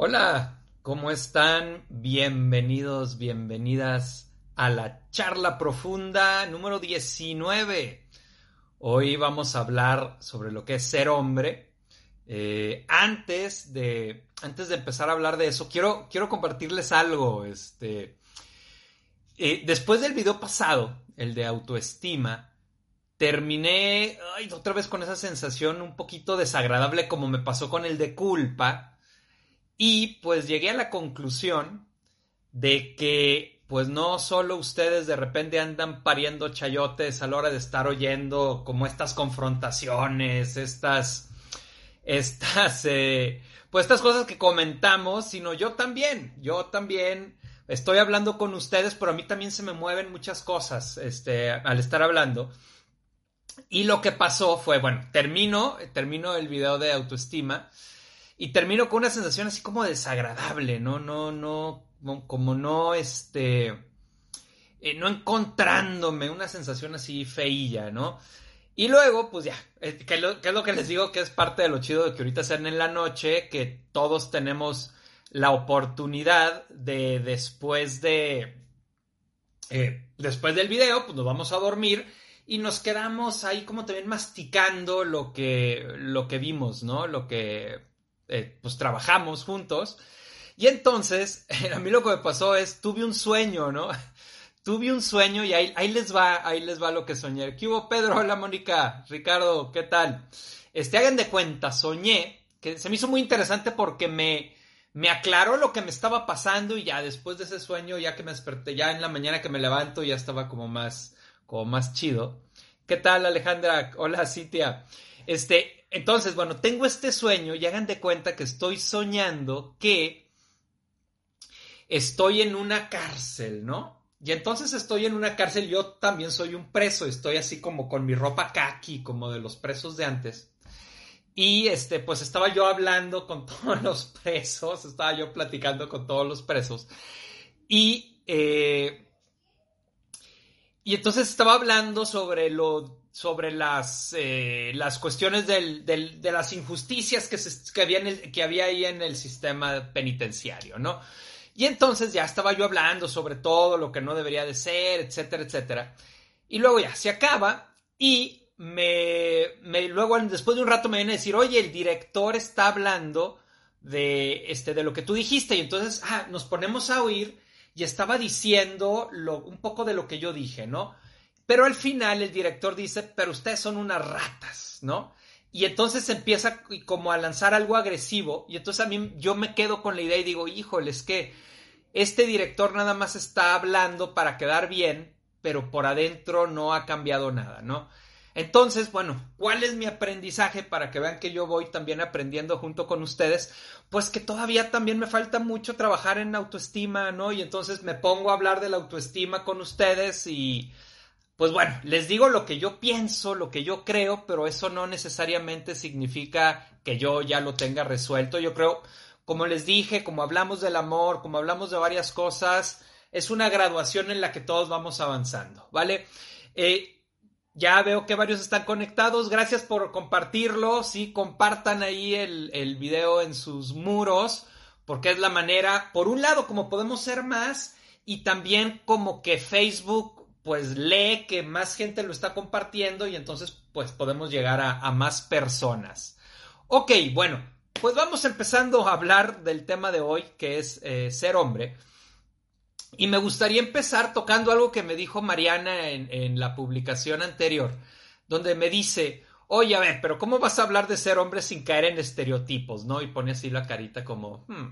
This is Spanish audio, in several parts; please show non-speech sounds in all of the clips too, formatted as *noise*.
Hola, ¿cómo están? Bienvenidos, bienvenidas a la charla profunda número 19. Hoy vamos a hablar sobre lo que es ser hombre. Eh, antes, de, antes de empezar a hablar de eso, quiero, quiero compartirles algo. Este, eh, después del video pasado, el de autoestima, terminé otra vez con esa sensación un poquito desagradable como me pasó con el de culpa y pues llegué a la conclusión de que pues no solo ustedes de repente andan pariendo chayotes a la hora de estar oyendo como estas confrontaciones, estas, estas, eh, pues estas cosas que comentamos, sino yo también, yo también estoy hablando con ustedes, pero a mí también se me mueven muchas cosas, este, al estar hablando. Y lo que pasó fue, bueno, termino, termino el video de autoestima y termino con una sensación así como desagradable, ¿no? No, no, como no, este, eh, no encontrándome una sensación así feilla, ¿no? Y luego, pues ya, eh, que, es lo que les digo que es parte de lo chido de que ahorita sean en la noche, que todos tenemos la oportunidad de después de, eh, después del video, pues nos vamos a dormir y nos quedamos ahí como también masticando lo que, lo que vimos, ¿no? Lo que eh, pues trabajamos juntos. Y entonces, *laughs* a mí lo que me pasó es, tuve un sueño, ¿no? *laughs* tuve un sueño y ahí, ahí, les va, ahí les va lo que soñé. ¿Qué hubo, Pedro? Hola, Mónica. Ricardo, ¿qué tal? Este, hagan de cuenta, soñé, que se me hizo muy interesante porque me, me aclaró lo que me estaba pasando y ya después de ese sueño, ya que me desperté, ya en la mañana que me levanto, ya estaba como más, como más chido. ¿Qué tal, Alejandra? Hola, Citia. Este, entonces, bueno, tengo este sueño y hagan de cuenta que estoy soñando que estoy en una cárcel, ¿no? Y entonces estoy en una cárcel, yo también soy un preso, estoy así como con mi ropa kaki, como de los presos de antes. Y este, pues estaba yo hablando con *laughs* todos los presos, estaba yo platicando con todos los presos. Y, eh, y entonces estaba hablando sobre lo sobre las, eh, las cuestiones de las injusticias que, que, había que había ahí en el sistema penitenciario, ¿no? Y entonces ya estaba yo hablando sobre todo lo que no debería de ser, etcétera, etcétera. Y luego ya se acaba y me, me luego después de un rato me viene a decir, oye, el director está hablando de, este, de lo que tú dijiste y entonces, ah, nos ponemos a oír y estaba diciendo un poco de lo que yo dije, ¿no? Pero al final el director dice, pero ustedes son unas ratas, ¿no? Y entonces empieza como a lanzar algo agresivo y entonces a mí yo me quedo con la idea y digo, híjole, es que este director nada más está hablando para quedar bien, pero por adentro no ha cambiado nada, ¿no? Entonces, bueno, ¿cuál es mi aprendizaje para que vean que yo voy también aprendiendo junto con ustedes? Pues que todavía también me falta mucho trabajar en autoestima, ¿no? Y entonces me pongo a hablar de la autoestima con ustedes y pues bueno, les digo lo que yo pienso, lo que yo creo, pero eso no necesariamente significa que yo ya lo tenga resuelto. Yo creo, como les dije, como hablamos del amor, como hablamos de varias cosas, es una graduación en la que todos vamos avanzando, ¿vale? Eh, ya veo que varios están conectados. Gracias por compartirlo. Sí, compartan ahí el, el video en sus muros, porque es la manera, por un lado, como podemos ser más, y también como que Facebook pues lee que más gente lo está compartiendo y entonces pues podemos llegar a, más personas. Ok, bueno, pues vamos empezando a hablar del tema de hoy que es eh, ser hombre. Y me gustaría empezar tocando algo que me dijo Mariana en, la publicación anterior, donde me dice, oye, a ver, pero ¿cómo vas a hablar de ser hombre sin caer en estereotipos, no? Y pone así la carita como, hmm,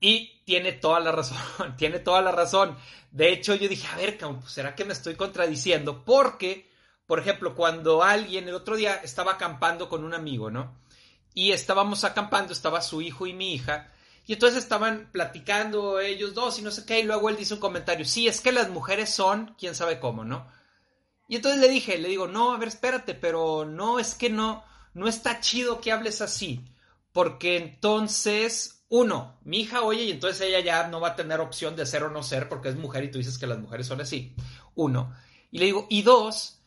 y tiene toda la razón, *laughs* tiene toda la razón. De hecho, yo dije, a ver, pues, ¿será que me estoy contradiciendo? Porque, por ejemplo, cuando alguien, el otro día estaba acampando con un amigo, ¿no? Y estábamos acampando, estaba su hijo y mi hija, y entonces estaban platicando ellos dos y no sé qué, y luego él dice un comentario, sí, es que las mujeres son, quién sabe cómo, ¿no? Y entonces le dije, le digo, no, a ver, espérate, pero no, es que no, no está chido que hables así, porque entonces uno, mi hija oye y entonces ella ya no va a tener opción de ser o no ser porque es mujer y tú dices que las mujeres son así. Uno. Y le digo, y dos,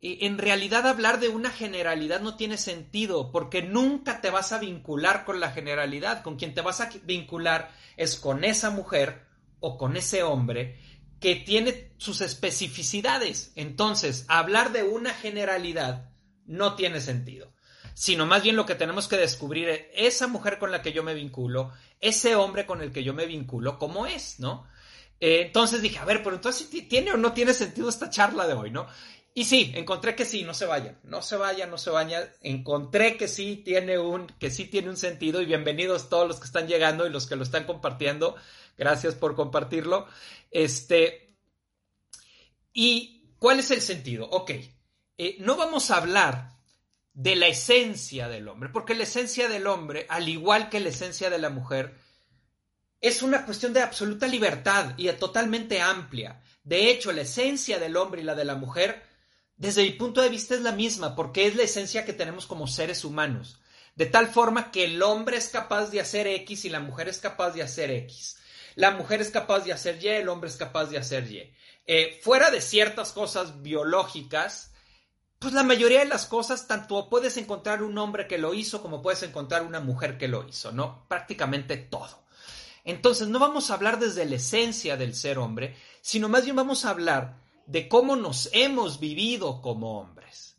en realidad hablar de una generalidad no tiene sentido, porque nunca te vas a vincular con la generalidad. Con quien te vas a vincular es con esa mujer o con ese hombre que tiene sus especificidades. Entonces, hablar de una generalidad no tiene sentido, sino más bien lo que tenemos que descubrir es esa mujer con la que yo me vinculo, ese hombre con el que yo me vinculo, cómo es, ¿no? Eh, entonces dije, a ver, pero entonces tiene o no tiene sentido esta charla de hoy, ¿no? Y sí, encontré que sí, no se vayan, no se vayan, no se vayan. Encontré que sí tiene un, que sí tiene un sentido y bienvenidos todos los que están llegando y los que lo están compartiendo. Gracias por compartirlo. Este, ¿y cuál es el sentido? Ok, eh, no vamos a hablar de la esencia del hombre, porque la esencia del hombre, al igual que la esencia de la mujer, es una cuestión de absoluta libertad y totalmente amplia. De hecho, la esencia del hombre y la de la mujer desde mi punto de vista es la misma, porque es la esencia que tenemos como seres humanos. De tal forma que el hombre es capaz de hacer X y la mujer es capaz de hacer X. La mujer es capaz de hacer Y, el hombre es capaz de hacer Y. Eh, fuera de ciertas cosas biológicas, pues la mayoría de las cosas, tanto puedes encontrar un hombre que lo hizo como puedes encontrar una mujer que lo hizo, ¿no? Prácticamente todo. Entonces, no vamos a hablar desde la esencia del ser hombre, sino más bien vamos a hablar de cómo nos hemos vivido como hombres.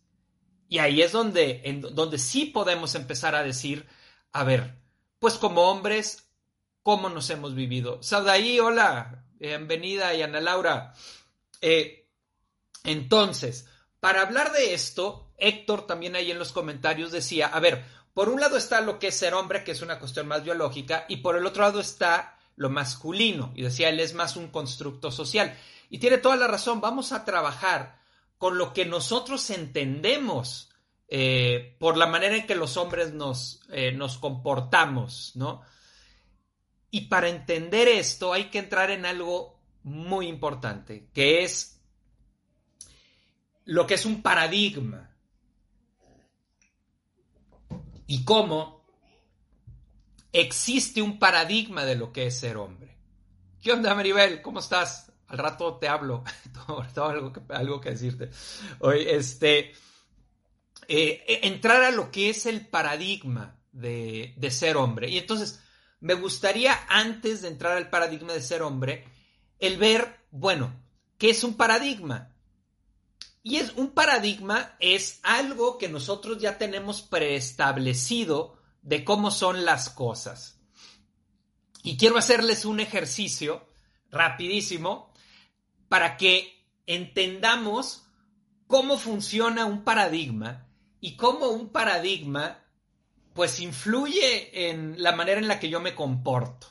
Y ahí es donde, en, donde sí podemos empezar a decir, a ver, pues como hombres, ¿cómo nos hemos vivido? Saudaí, hola, bienvenida y Ana Laura. Eh, entonces, para hablar de esto, Héctor también ahí en los comentarios decía, a ver, por un lado está lo que es ser hombre, que es una cuestión más biológica, y por el otro lado está lo masculino, y decía, él es más un constructo social. Y tiene toda la razón, vamos a trabajar con lo que nosotros entendemos eh, por la manera en que los hombres nos, eh, nos comportamos, ¿no? Y para entender esto hay que entrar en algo muy importante, que es lo que es un paradigma. Y cómo existe un paradigma de lo que es ser hombre. ¿Qué onda, Maribel? ¿Cómo estás? al rato te hablo, *laughs* tengo algo que, decirte. Hoy, este, eh, entrar a lo que es el paradigma de, de ser hombre. Y entonces, me gustaría, antes de entrar al paradigma de ser hombre, el ver, bueno, ¿qué es un paradigma? Y es un paradigma es algo que nosotros ya tenemos preestablecido de cómo son las cosas. Y quiero hacerles un ejercicio rapidísimo para que entendamos cómo funciona un paradigma y cómo un paradigma pues influye en la manera en la que yo me comporto.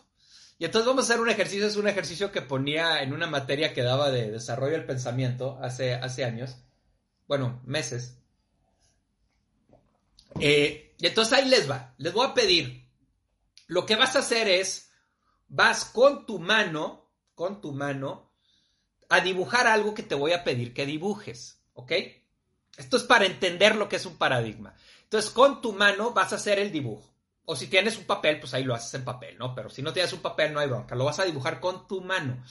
Y entonces vamos a hacer un ejercicio, es un ejercicio que ponía en una materia que daba de desarrollo del pensamiento hace, hace años, bueno, meses. Eh, entonces ahí les va, les voy a pedir, lo que vas a hacer es, vas con tu mano, con tu mano, a dibujar algo que te voy a pedir que dibujes, ¿ok? Esto es para entender lo que es un paradigma. Entonces, con tu mano vas a hacer el dibujo. O si tienes un papel, pues ahí lo haces en papel, ¿no? Pero si no tienes un papel, no hay bronca. Lo vas a dibujar con tu mano.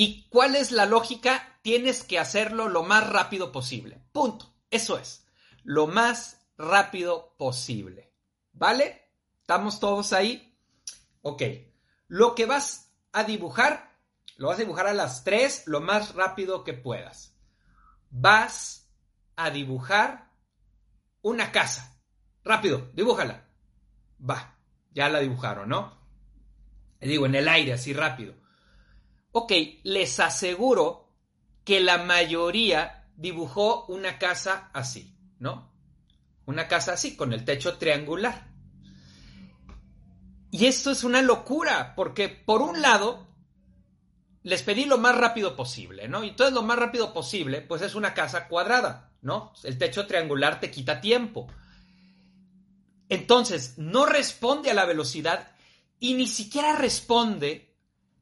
¿Y cuál es la lógica? Tienes que hacerlo lo más rápido posible. Punto. Eso es. Lo más rápido posible. ¿Vale? ¿Estamos todos ahí? Ok. Lo que vas a dibujar lo vas a dibujar a las 3 lo más rápido que puedas. Vas a dibujar una casa. Rápido, dibújala. Va, ya la dibujaron, ¿no? Digo, en el aire, así rápido. Ok, les aseguro que la mayoría dibujó una casa así, ¿no? Una casa así, con el techo triangular. Y esto es una locura, porque por un lado les pedí lo más rápido posible, ¿no? Y entonces lo más rápido posible, pues es una casa cuadrada, ¿no? El techo triangular te quita tiempo. Entonces, no responde a la velocidad y ni siquiera responde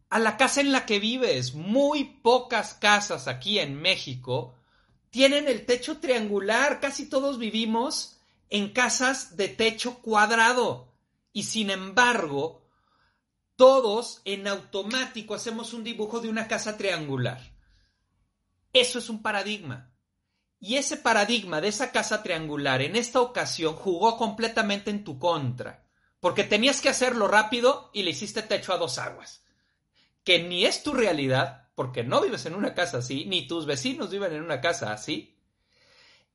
a la casa en la que vives. Muy pocas casas aquí en México tienen el techo triangular. Casi todos vivimos en casas de techo cuadrado. Y sin embargo, todos en automático hacemos un dibujo de una casa triangular. Eso es un paradigma. Y ese paradigma de esa casa triangular en esta ocasión jugó completamente en tu contra, porque tenías que hacerlo rápido y le hiciste techo a dos aguas, que ni es tu realidad, porque no vives en una casa así, ni tus vecinos viven en una casa así,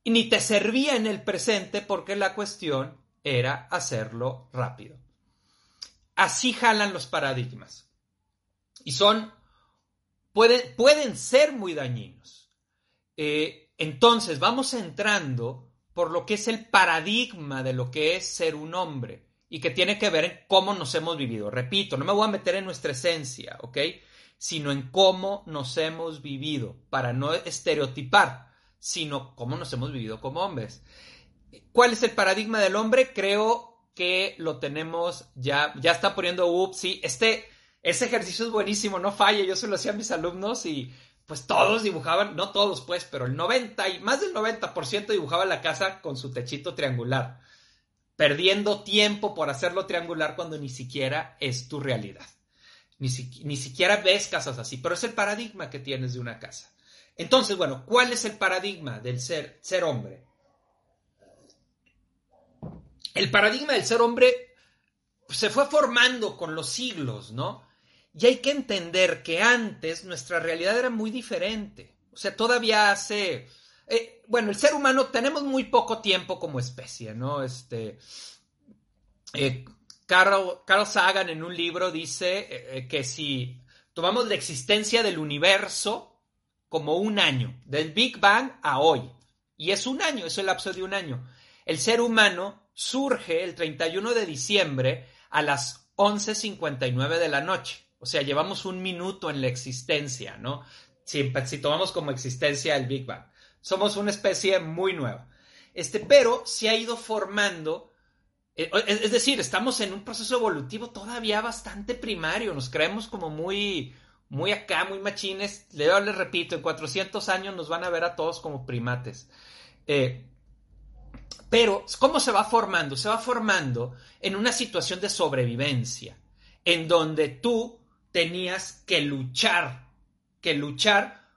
ni te servía en el presente porque la cuestión era hacerlo rápido. Así jalan los paradigmas. Y son, pueden, pueden ser muy dañinos. Eh, entonces, vamos entrando por lo que es el paradigma de lo que es ser un hombre y que tiene que ver en cómo nos hemos vivido. Repito, no me voy a meter en nuestra esencia, ¿ok? Sino en cómo nos hemos vivido, para no estereotipar, sino cómo nos hemos vivido como hombres. ¿Cuál es el paradigma del hombre? Creo que lo tenemos ya, ya está poniendo up, sí, este, ese ejercicio es buenísimo, no falla, yo se lo hacía a mis alumnos y pues todos dibujaban, no todos pues, pero el 90 y más del 90% dibujaba la casa con su techito triangular, perdiendo tiempo por hacerlo triangular cuando ni siquiera es tu realidad. Ni, ni siquiera ves casas así, pero es el paradigma que tienes de una casa. Entonces, bueno, ¿cuál es el paradigma del ser, ser hombre? El paradigma del ser hombre se fue formando con los siglos, ¿no? Y hay que entender que antes nuestra realidad era muy diferente. O sea, todavía hace... Eh, bueno, el ser humano tenemos muy poco tiempo como especie, ¿no? Este... Eh, Carl, Sagan en un libro dice eh, que si tomamos la existencia del universo como un año, del Big Bang a hoy, y es un año, es el lapso de un año, el ser humano surge el 31 de diciembre a las 11.59 de la noche. O sea, llevamos un minuto en la existencia, ¿no? Si, si tomamos como existencia el Big Bang. Somos una especie muy nueva. Este, pero se ha ido formando, eh, es decir, estamos en un proceso evolutivo todavía bastante primario, nos creemos como muy, muy acá, muy machines. Le les repito, en 400 años nos van a ver a todos como primates. Eh, pero, ¿cómo se va formando? Se va formando en una situación de sobrevivencia, en donde tú tenías que luchar, que luchar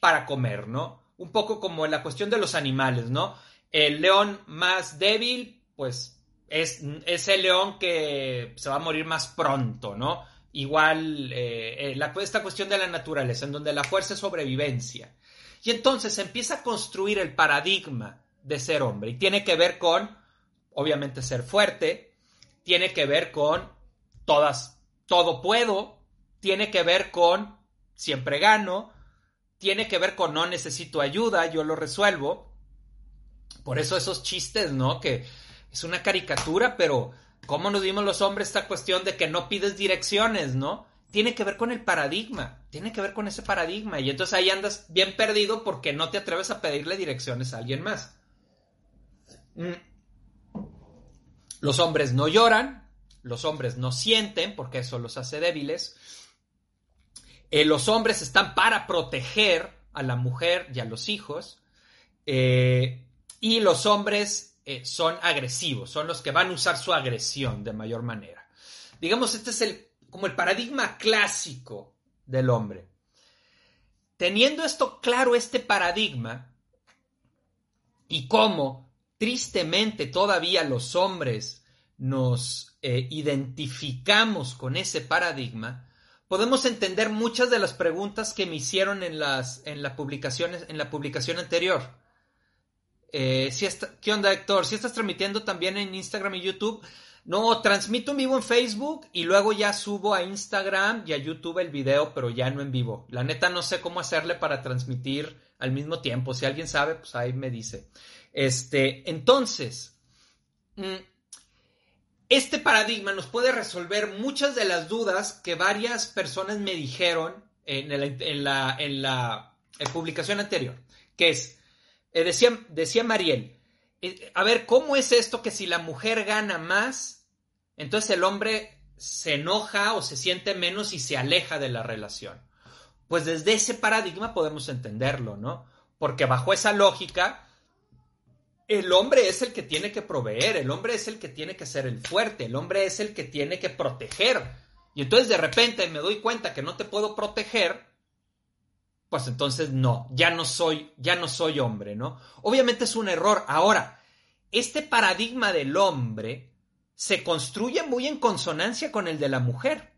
para comer, ¿no? Un poco como en la cuestión de los animales, ¿no? El león más débil, pues es, el león que se va a morir más pronto, ¿no? Igual eh, eh, la, esta cuestión de la naturaleza, en donde la fuerza es sobrevivencia. Y entonces se empieza a construir el paradigma de ser hombre y tiene que ver con, obviamente, ser fuerte, tiene que ver con todas, todo puedo, tiene que ver con siempre gano, tiene que ver con no necesito ayuda, yo lo resuelvo. Por eso esos chistes, ¿no? Que es una caricatura, pero ¿cómo nos dimos los hombres esta cuestión de que no pides direcciones, ¿no? Tiene que ver con el paradigma, tiene que ver con ese paradigma. Y entonces ahí andas bien perdido porque no te atreves a pedirle direcciones a alguien más. Mm. Los hombres no lloran, los hombres no sienten porque eso los hace débiles. Eh, los hombres están para proteger a la mujer y a los hijos. Eh, y los hombres eh, son agresivos, son los que van a usar su agresión de mayor manera. Digamos, este es el, como el paradigma clásico del hombre. Teniendo esto claro, este paradigma, y cómo tristemente todavía los hombres nos identificamos con ese paradigma, podemos entender muchas de las preguntas que me hicieron en las en la publicación, en la publicación anterior. Eh, si ¿Qué onda, Héctor? Si estás transmitiendo también en Instagram y YouTube? No, transmito en vivo en Facebook y luego ya subo a Instagram y a YouTube el video, pero ya no en vivo. La neta no sé cómo hacerle para transmitir al mismo tiempo. Si alguien sabe, pues ahí me dice. Este, entonces, mm, este paradigma nos puede resolver muchas de las dudas que varias personas me dijeron en, la, publicación anterior, que es, eh, decía, decía Mariel, eh, a ver, ¿cómo es esto que si la mujer gana más, entonces el hombre se enoja o se siente menos y se aleja de la relación? Pues desde ese paradigma podemos entenderlo, ¿no? Porque bajo esa lógica, el hombre es el que tiene que proveer, el hombre es el que tiene que ser el fuerte, el hombre es el que tiene que proteger. Y entonces de repente me doy cuenta que no te puedo proteger, pues entonces no, ya no soy, ya no soy hombre, ¿no? Obviamente es un error. Ahora, este paradigma del hombre se construye muy en consonancia con el de la mujer.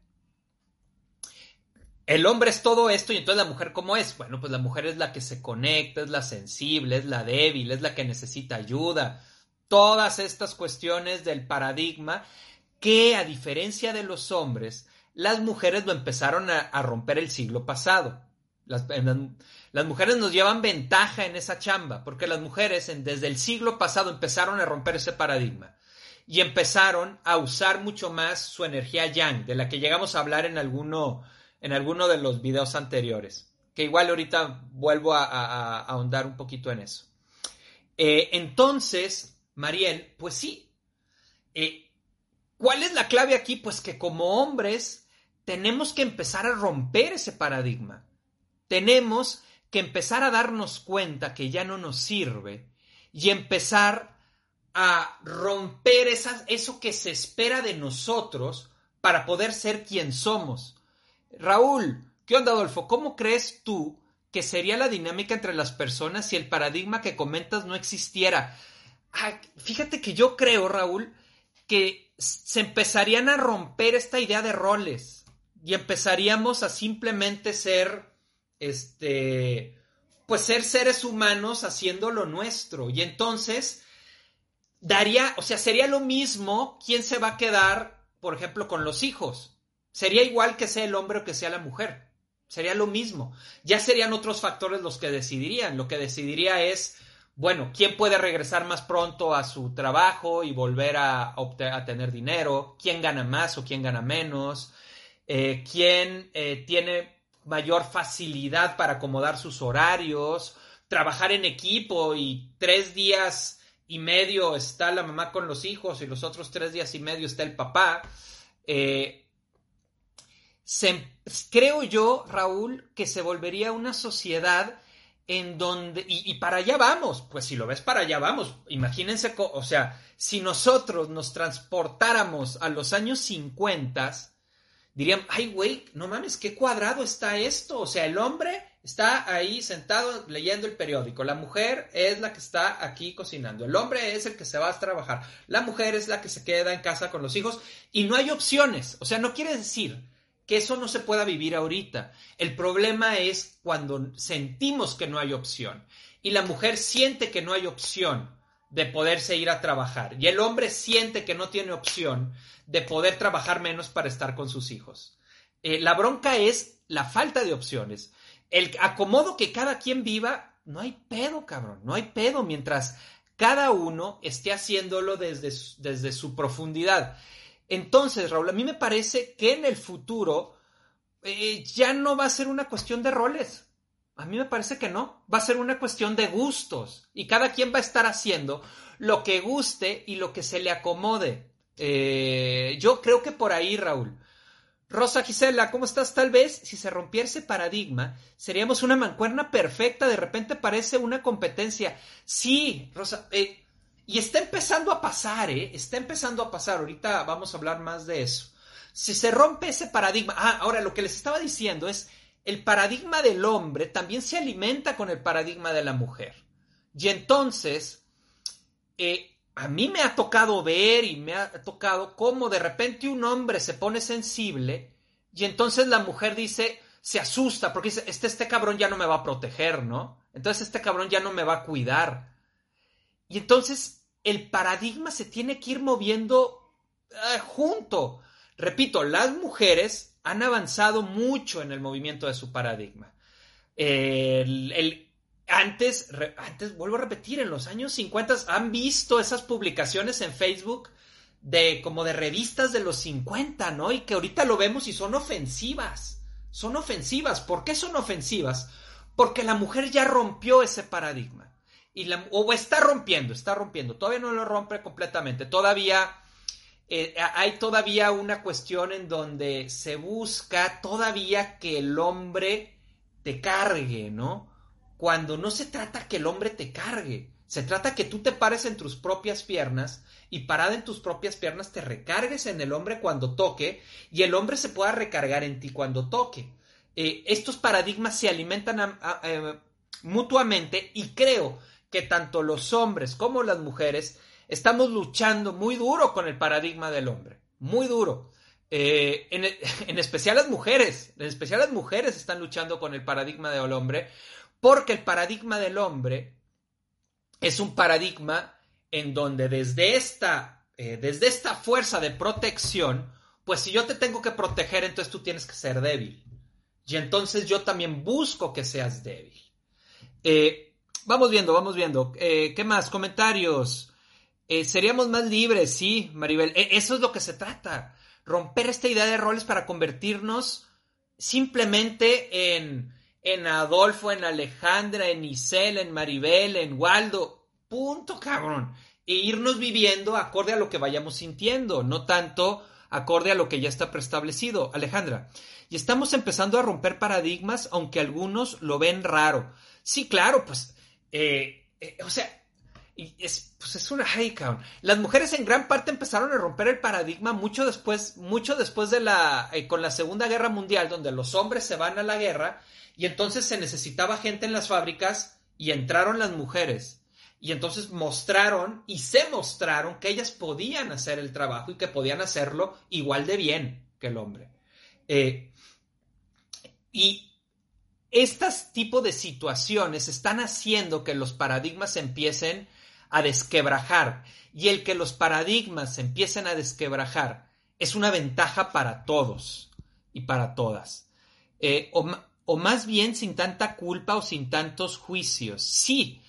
El hombre es todo esto y entonces la mujer cómo es? Bueno, pues la mujer es la que se conecta, es la sensible, es la débil, es la que necesita ayuda. Todas estas cuestiones del paradigma que a diferencia de los hombres, las mujeres lo empezaron a, romper el siglo pasado. Las, mujeres nos llevan ventaja en esa chamba, porque las mujeres desde el siglo pasado empezaron a romper ese paradigma y empezaron a usar mucho más su energía yang, de la que llegamos a hablar en alguno, en alguno de los videos anteriores, que igual ahorita vuelvo a, ahondar un poquito en eso. Eh, entonces, Mariel, pues sí, eh, ¿cuál es la clave aquí? Pues que como hombres tenemos que empezar a romper ese paradigma. Tenemos que empezar a darnos cuenta que ya no nos sirve y empezar a romper eso que se espera de nosotros para poder ser quien somos. Raúl, ¿qué onda, Adolfo? ¿Cómo crees tú que sería la dinámica entre las personas si el paradigma que comentas no existiera? fíjate que yo creo, Raúl, que se empezarían a romper esta idea de roles y empezaríamos a simplemente ser, este, pues ser seres humanos haciendo lo nuestro. Y entonces daría, o sea, sería lo mismo quién se va a quedar, por ejemplo, con los hijos. Sería igual que sea el hombre o que sea la mujer. Sería lo mismo. Ya serían otros factores los que decidirían. Lo que decidiría es, bueno, quién puede regresar más pronto a su trabajo y volver a, tener dinero, quién gana más o quién gana menos, eh, quién eh, tiene mayor facilidad para acomodar sus horarios, trabajar en equipo y tres días y medio está la mamá con los hijos y los otros tres días y medio está el papá. Eh, creo yo, Raúl, que se volvería una sociedad en donde, y, para allá vamos, pues si lo ves para allá vamos, imagínense, o sea, si nosotros nos transportáramos a los años 50, dirían, ay, güey, no mames, qué cuadrado está esto, o sea, el hombre está ahí sentado leyendo el periódico. La mujer es la que está aquí cocinando. El hombre es el que se va a trabajar. La mujer es la que se queda en casa con los hijos. Y no hay opciones. O sea, no quiere decir que eso no se pueda vivir ahorita. El problema es cuando sentimos que no hay opción. Y la mujer siente que no hay opción de poderse ir a trabajar. Y el hombre siente que no tiene opción de poder trabajar menos para estar con sus hijos. Eh, la bronca es la falta de opciones el acomodo que cada quien viva, no hay pedo, cabrón, no hay pedo mientras cada uno esté haciéndolo desde, desde su profundidad. Entonces, Raúl, a mí me parece que en el futuro eh, ya no va a ser una cuestión de roles. A mí me parece que no. Va a ser una cuestión de gustos. Y cada quien va a estar haciendo lo que guste y lo que se le acomode. Eh, yo creo que por ahí, Raúl. Rosa Gisela, ¿cómo estás? Tal vez si se rompiera ese paradigma, seríamos una mancuerna perfecta, de repente parece una competencia. Sí, Rosa, eh, y está empezando a pasar, ¿eh? Está empezando a pasar, ahorita vamos a hablar más de eso. Si se rompe ese paradigma, ah, ahora lo que les estaba diciendo es, el paradigma del hombre también se alimenta con el paradigma de la mujer. Y entonces, eh, a mí me ha tocado ver y me ha tocado cómo de repente un hombre se pone sensible y entonces la mujer dice, se asusta porque dice, este, este cabrón ya no me va a proteger, ¿no? Entonces este cabrón ya no me va a cuidar. Y entonces el paradigma se tiene que ir moviendo eh, junto. Repito, las mujeres han avanzado mucho en el movimiento de su paradigma. el, antes, antes, vuelvo a repetir, en los años 50 han visto esas publicaciones en Facebook de como de revistas de los 50, ¿no? Y que ahorita lo vemos y son ofensivas. Son ofensivas. ¿Por qué son ofensivas? Porque la mujer ya rompió ese paradigma. La, o está rompiendo, está rompiendo. Todavía no lo rompe completamente. Todavía eh, hay todavía una cuestión en donde se busca todavía que el hombre te cargue, ¿no? cuando no se trata que el hombre te cargue, se trata que tú te pares en tus propias piernas y parada en tus propias piernas te recargues en el hombre cuando toque y el hombre se pueda recargar en ti cuando toque. eh, estos paradigmas se alimentan eh, mutuamente y creo que tanto los hombres como las mujeres estamos luchando muy duro con el paradigma del hombre, muy duro. Eh, en, *laughs* en, especial las mujeres, en especial las mujeres están luchando con el paradigma del hombre, porque el paradigma del hombre es un paradigma en donde desde esta, eh, desde esta fuerza de protección, pues si yo te tengo que proteger, entonces tú tienes que ser débil. Y entonces yo también busco que seas débil. Eh, vamos viendo, vamos viendo. ¿Qué más? Comentarios. seríamos más libres, sí, Maribel. E, eso es lo que se trata romper esta idea de roles para convertirnos simplemente en, en Adolfo, en Alejandra, en Isel, en Maribel, en Waldo. Punto, cabrón. E irnos viviendo acorde a lo que vayamos sintiendo, no tanto acorde a lo que ya está preestablecido. Alejandra, y estamos empezando a romper paradigmas, aunque algunos lo ven raro. Sí, claro, pues, eh, eh, o sea, es, pues es una count. Las mujeres en gran parte empezaron a romper el paradigma mucho después, mucho después de la, eh, con la Segunda Guerra Mundial, donde los hombres se van a la guerra y entonces se necesitaba gente en las fábricas y entraron las mujeres. Y entonces mostraron y se mostraron que ellas podían hacer el trabajo y que podían hacerlo igual de bien que el hombre. Y estos tipos de situaciones están haciendo que los paradigmas empiecen a desquebrajar y el que los paradigmas empiecen a desquebrajar es una ventaja para todos y para todas. Eh, o, más bien sin tanta culpa o sin tantos juicios. Sí,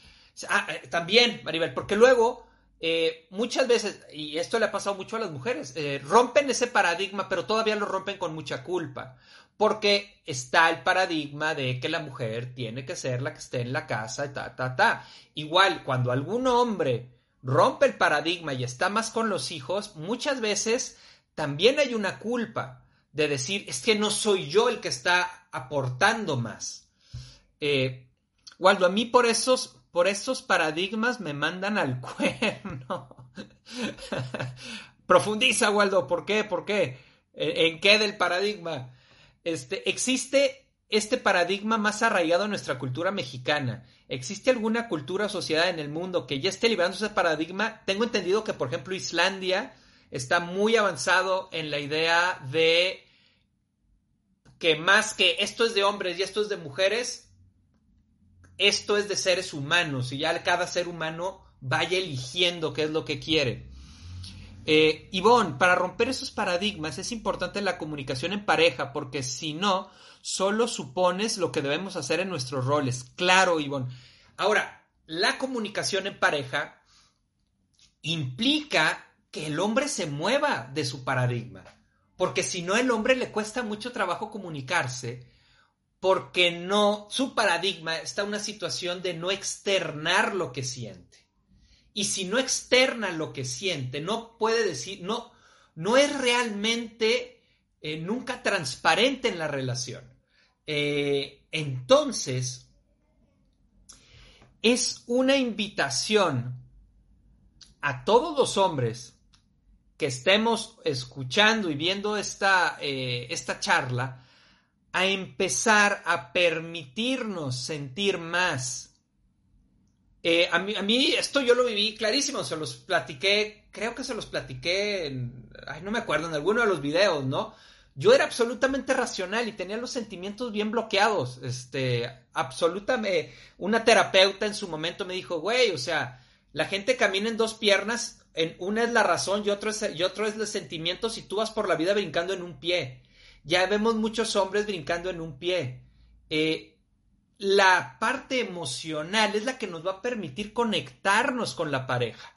ah, eh, también, Maribel, porque luego eh, muchas veces, y esto le ha pasado mucho a las mujeres, rompen ese paradigma, pero todavía lo rompen con mucha culpa porque está el paradigma de que la mujer tiene que ser la que esté en la casa, ta, ta, ta. Igual, cuando algún hombre rompe el paradigma y está más con los hijos, muchas veces también hay una culpa de decir, es que no soy yo el que está aportando más. Eh, Waldo, a mí por esos, por esos paradigmas me mandan al *laughs* cuerno. Profundiza, Waldo, ¿por qué? ¿Por qué? ¿En qué del paradigma? Este, existe este paradigma más arraigado en nuestra cultura mexicana. ¿Existe alguna cultura o sociedad en el mundo que ya esté liberando ese paradigma? Tengo entendido que, por ejemplo, Islandia está muy avanzado en la idea de que más que esto es de hombres y esto es de mujeres, esto es de seres humanos y ya cada ser humano vaya eligiendo qué es lo que quiere. Eh, Ivonne, para romper esos paradigmas es importante la comunicación en pareja, porque si no, solo supones lo que debemos hacer en nuestros roles. Claro, Ivonne. Ahora, la comunicación en pareja implica que el hombre se mueva de su paradigma, porque si no, el hombre le cuesta mucho trabajo comunicarse, porque no, su paradigma está en una situación de no externar lo que siente. Y si no externa lo que siente, no puede decir, no, no es realmente eh, nunca transparente en la relación. Eh, entonces, es una invitación a todos los hombres que estemos escuchando y viendo esta, eh, esta charla, a empezar a permitirnos sentir más eh, a, mí, esto yo lo viví clarísimo, se los platiqué, creo que se los platiqué, en, ay, no me acuerdo, en alguno de los videos, ¿no? Yo era absolutamente racional y tenía los sentimientos bien bloqueados, este, absolutamente, una terapeuta en su momento me dijo, güey, o sea, la gente camina en dos piernas, en una es la razón y otro es, y otro es los sentimientos y tú vas por la vida brincando en un pie. Ya vemos muchos hombres brincando en un pie. Eh, la parte emocional es la que nos va a permitir conectarnos con la pareja.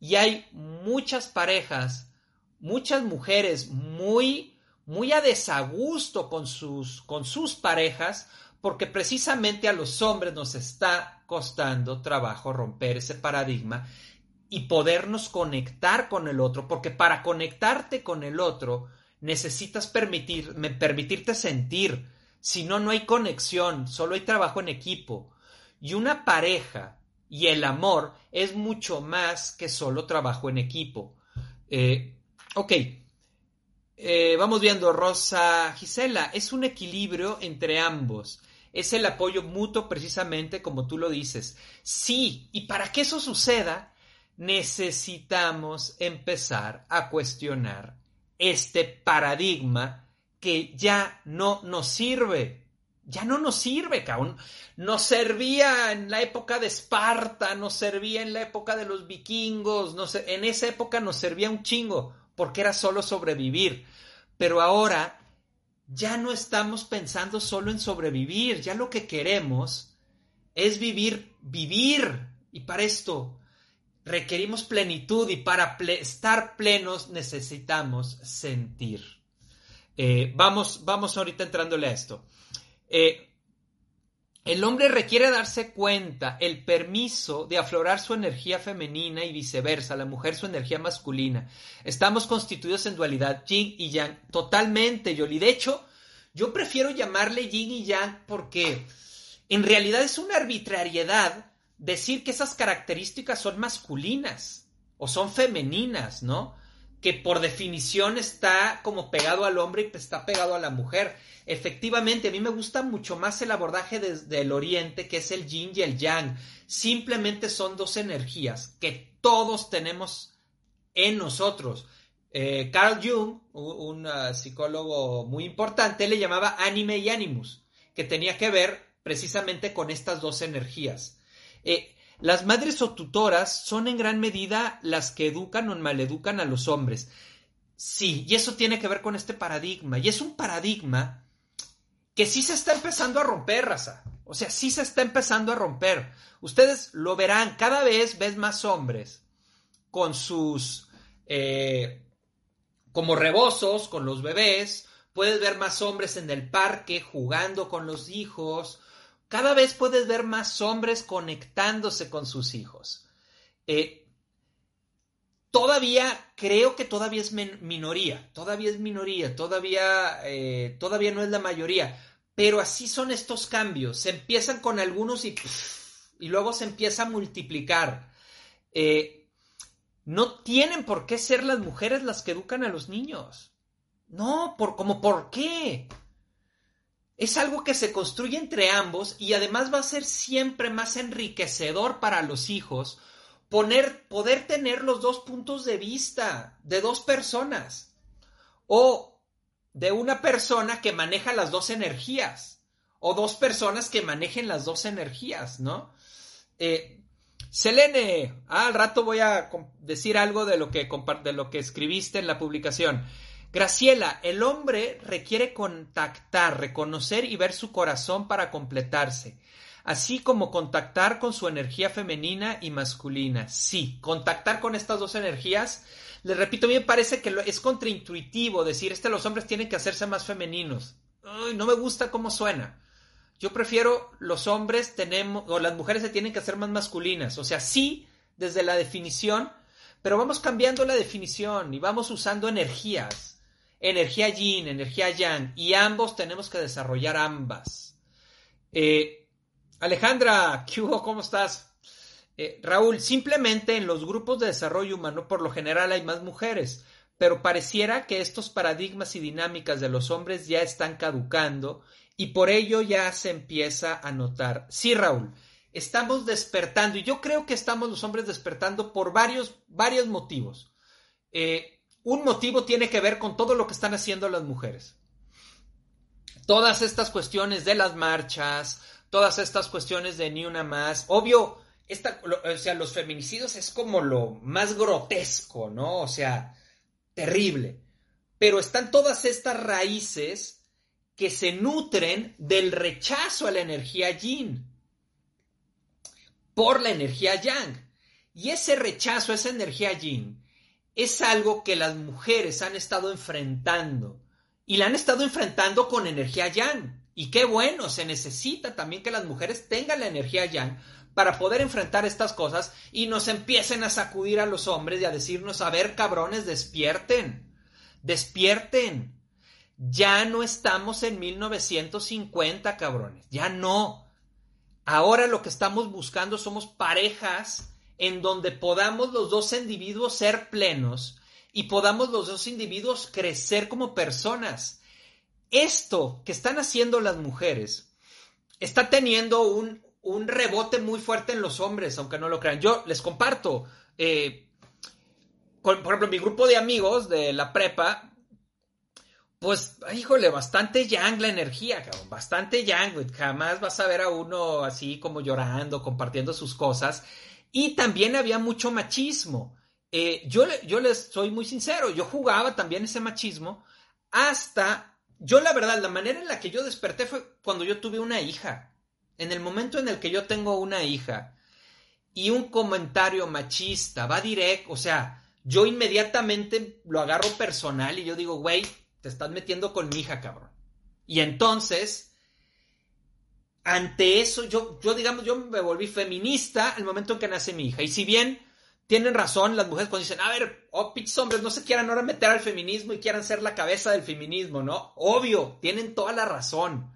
Y hay muchas parejas, muchas mujeres muy, muy a desagusto con sus, con sus parejas, porque precisamente a los hombres nos está costando trabajo romper ese paradigma y podernos conectar con el otro, porque para conectarte con el otro necesitas permitir, permitirte sentir, si no, no hay conexión, solo hay trabajo en equipo. Y una pareja y el amor es mucho más que solo trabajo en equipo. Eh, ok, Eh, vamos viendo, Rosa Gisela, es un equilibrio entre ambos. Es el apoyo mutuo precisamente como tú lo dices. Sí, y para que eso suceda, necesitamos empezar a cuestionar este paradigma que ya no nos sirve. Ya no nos sirve, cabrón. Nos servía en la época de Esparta, nos servía en la época de los vikingos, en esa época nos servía un chingo, porque era solo sobrevivir. Pero ahora ya no estamos pensando solo en sobrevivir, ya lo que queremos es vivir, vivir. Y para esto requerimos plenitud y para estar plenos necesitamos sentir. Eh, vamos, vamos ahorita entrándole a esto. Eh, el hombre requiere darse cuenta, el permiso de aflorar su energía femenina y viceversa, la mujer su energía masculina. Estamos constituidos en dualidad, yin y yang, totalmente, Yoli. De hecho, yo prefiero llamarle yin y yang porque en realidad es una arbitrariedad decir que esas características son masculinas o son femeninas, ¿no? Que por definición está como pegado al hombre y está pegado a la mujer. Efectivamente, a mí me gusta mucho más el abordaje desde el oriente, que es el yin y el yang. Simplemente son dos energías que todos tenemos en nosotros. Eh, Carl Jung, un, uh, psicólogo muy importante, le llamaba anime y animus, que tenía que ver precisamente con estas dos energías. Eh, las madres o tutoras son en gran medida las que educan o maleducan a los hombres. Sí, y eso tiene que ver con este paradigma. Y es un paradigma que sí se está empezando a romper, raza. O sea, sí se está empezando a romper. Ustedes lo verán, cada vez ves más hombres con sus, eh, como rebosos, con los bebés. Puedes ver más hombres en el parque jugando con los hijos. Cada vez puedes ver más hombres conectándose con sus hijos. Eh, todavía creo que todavía es minoría, todavía es minoría, todavía, eh, todavía no es la mayoría, pero así son estos cambios. Se empiezan con algunos y, luego se empieza a multiplicar. Eh, no tienen por qué ser las mujeres las que educan a los niños. No, por, como por qué. Es algo que se construye entre ambos y además va a ser siempre más enriquecedor para los hijos poner, poder tener los dos puntos de vista de dos personas o de una persona que maneja las dos energías o dos personas que manejen las dos energías, ¿no? Eh, Selene, al rato voy a decir algo de lo, que, de lo que escribiste en la publicación. Graciela, el hombre requiere contactar, reconocer y ver su corazón para completarse así como contactar con su energía femenina y masculina. Sí, contactar con estas dos energías. Les repito, a mí me parece que es contraintuitivo decir, este los hombres tienen que hacerse más femeninos. no me gusta cómo suena. Yo prefiero los hombres tenemos, o las mujeres se tienen que hacer más masculinas. O sea, sí, desde la definición, pero vamos cambiando la definición y vamos usando energías. Energía yin, energía yang, y ambos tenemos que desarrollar ambas. Eh, Alejandra, ¿qué ¿Cómo estás? Eh, Raúl, simplemente en los grupos de desarrollo humano por lo general hay más mujeres, pero pareciera que estos paradigmas y dinámicas de los hombres ya están caducando y por ello ya se empieza a notar. Sí, Raúl, estamos despertando y yo creo que estamos los hombres despertando por varios, varios motivos. Eh, un motivo tiene que ver con todo lo que están haciendo las mujeres. Todas estas cuestiones de las marchas, todas estas cuestiones de ni una más. Obvio, esta, o sea, los feminicidios es como lo más grotesco, ¿no? O sea, terrible. Pero están todas estas raíces que se nutren del rechazo a la energía yin por la energía yang. Y ese rechazo esa energía yin es algo que las mujeres han estado enfrentando y la han estado enfrentando con energía yang. Y qué bueno, se necesita también que las mujeres tengan la energía yang para poder enfrentar estas cosas y nos empiecen a sacudir a los hombres y a decirnos, a ver, cabrones, despierten, despierten. Ya no estamos en 1950, cabrones, ya no. Ahora lo que estamos buscando somos parejas en donde podamos los dos individuos ser plenos y podamos los dos individuos crecer como personas. Esto que están haciendo las mujeres está teniendo un, un rebote muy fuerte en los hombres, aunque no lo crean. Yo les comparto, eh, por ejemplo, mi grupo de amigos de la prepa, pues, híjole, bastante yang la energía, cabrón, bastante yang, jamás vas a ver a uno así como llorando, compartiendo sus cosas. Y también había mucho machismo. Eh, yo, yo les soy muy sincero, yo jugaba también ese machismo hasta, yo la verdad, la manera en la que yo desperté fue cuando yo tuve una hija. En el momento en el que yo tengo una hija y un comentario machista va directo, o sea, yo inmediatamente lo agarro personal y yo digo, güey, te estás metiendo con mi hija, cabrón. Y entonces, ante eso, yo, yo digamos, yo me volví feminista el momento en que nace mi hija. Y si bien tienen razón las mujeres cuando dicen, a ver, oh, pichos hombres, no se quieran ahora meter al feminismo y quieran ser la cabeza del feminismo, ¿no? Obvio, tienen toda la razón.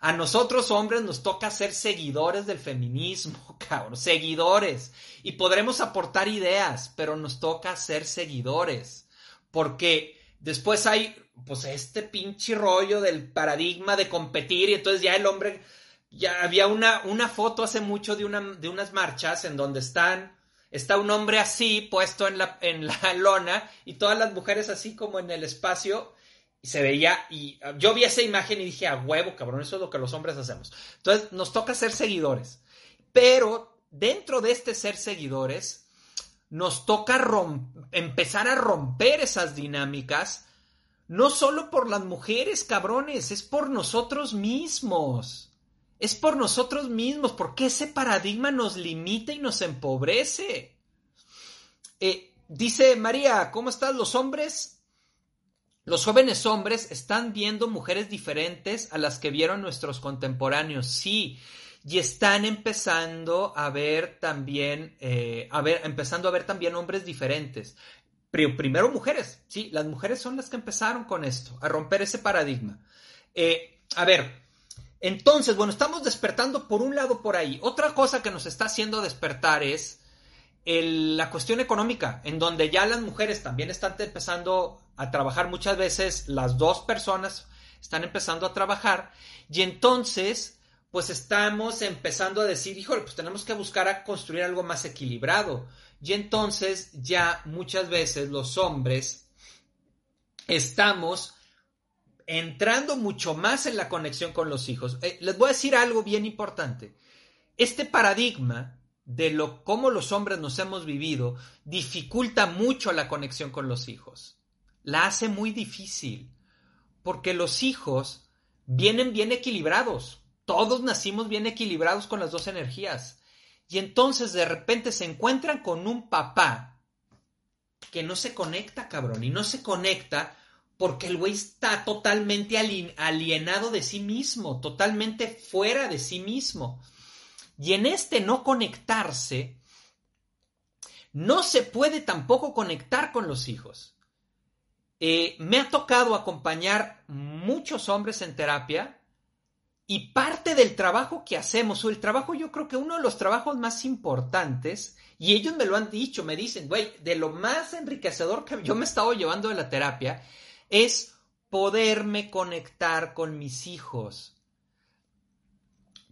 A nosotros hombres nos toca ser seguidores del feminismo, *laughs* cabrón, seguidores. Y podremos aportar ideas, pero nos toca ser seguidores. Porque después hay pues este pinche rollo del paradigma de competir y entonces ya el hombre, ya había una, una foto hace mucho de, una, de unas marchas en donde están, está un hombre así puesto en la, en la *laughs* lona y todas las mujeres así como en el espacio y se veía y yo vi esa imagen y dije, a huevo, cabrón, eso es lo que los hombres hacemos. Entonces nos toca ser seguidores, pero dentro de este ser seguidores, nos toca empezar a romper esas dinámicas no solo por las mujeres, cabrones, es por nosotros mismos. Es por nosotros mismos, porque ese paradigma nos limita y nos empobrece. Eh, dice María, ¿cómo están los hombres? Los jóvenes hombres están viendo mujeres diferentes a las que vieron nuestros contemporáneos, sí, y están empezando a ver también, eh, a ver, empezando a ver también hombres diferentes primero mujeres, sí, las mujeres son las que empezaron con esto, a romper ese paradigma. Eh, a ver, entonces, bueno, estamos despertando por un lado por ahí. Otra cosa que nos está haciendo despertar es la cuestión económica, en donde ya las mujeres también están empezando a trabajar muchas veces, las dos personas están empezando a trabajar, y entonces, pues estamos empezando a decir, híjole, pues tenemos que buscar a construir algo más equilibrado. Y entonces ya muchas veces los hombres estamos entrando mucho más en la conexión con los hijos. Eh, les voy a decir algo bien importante. Este paradigma de lo cómo los hombres nos hemos vivido dificulta mucho la conexión con los hijos. La hace muy difícil porque los hijos vienen bien equilibrados. Todos nacimos bien equilibrados con las dos energías. Y entonces de repente se encuentran con un papá que no se conecta, cabrón, y no se conecta porque el güey está totalmente alienado de sí mismo, totalmente fuera de sí mismo. Y en este no conectarse, no se puede tampoco conectar con los hijos. Eh, me ha tocado acompañar muchos hombres en terapia y parte del trabajo que hacemos, o el trabajo yo creo que uno de los trabajos más importantes, y ellos me lo han dicho, me dicen, güey, de lo más enriquecedor que yo me he estado llevando de la terapia, es poderme conectar con mis hijos.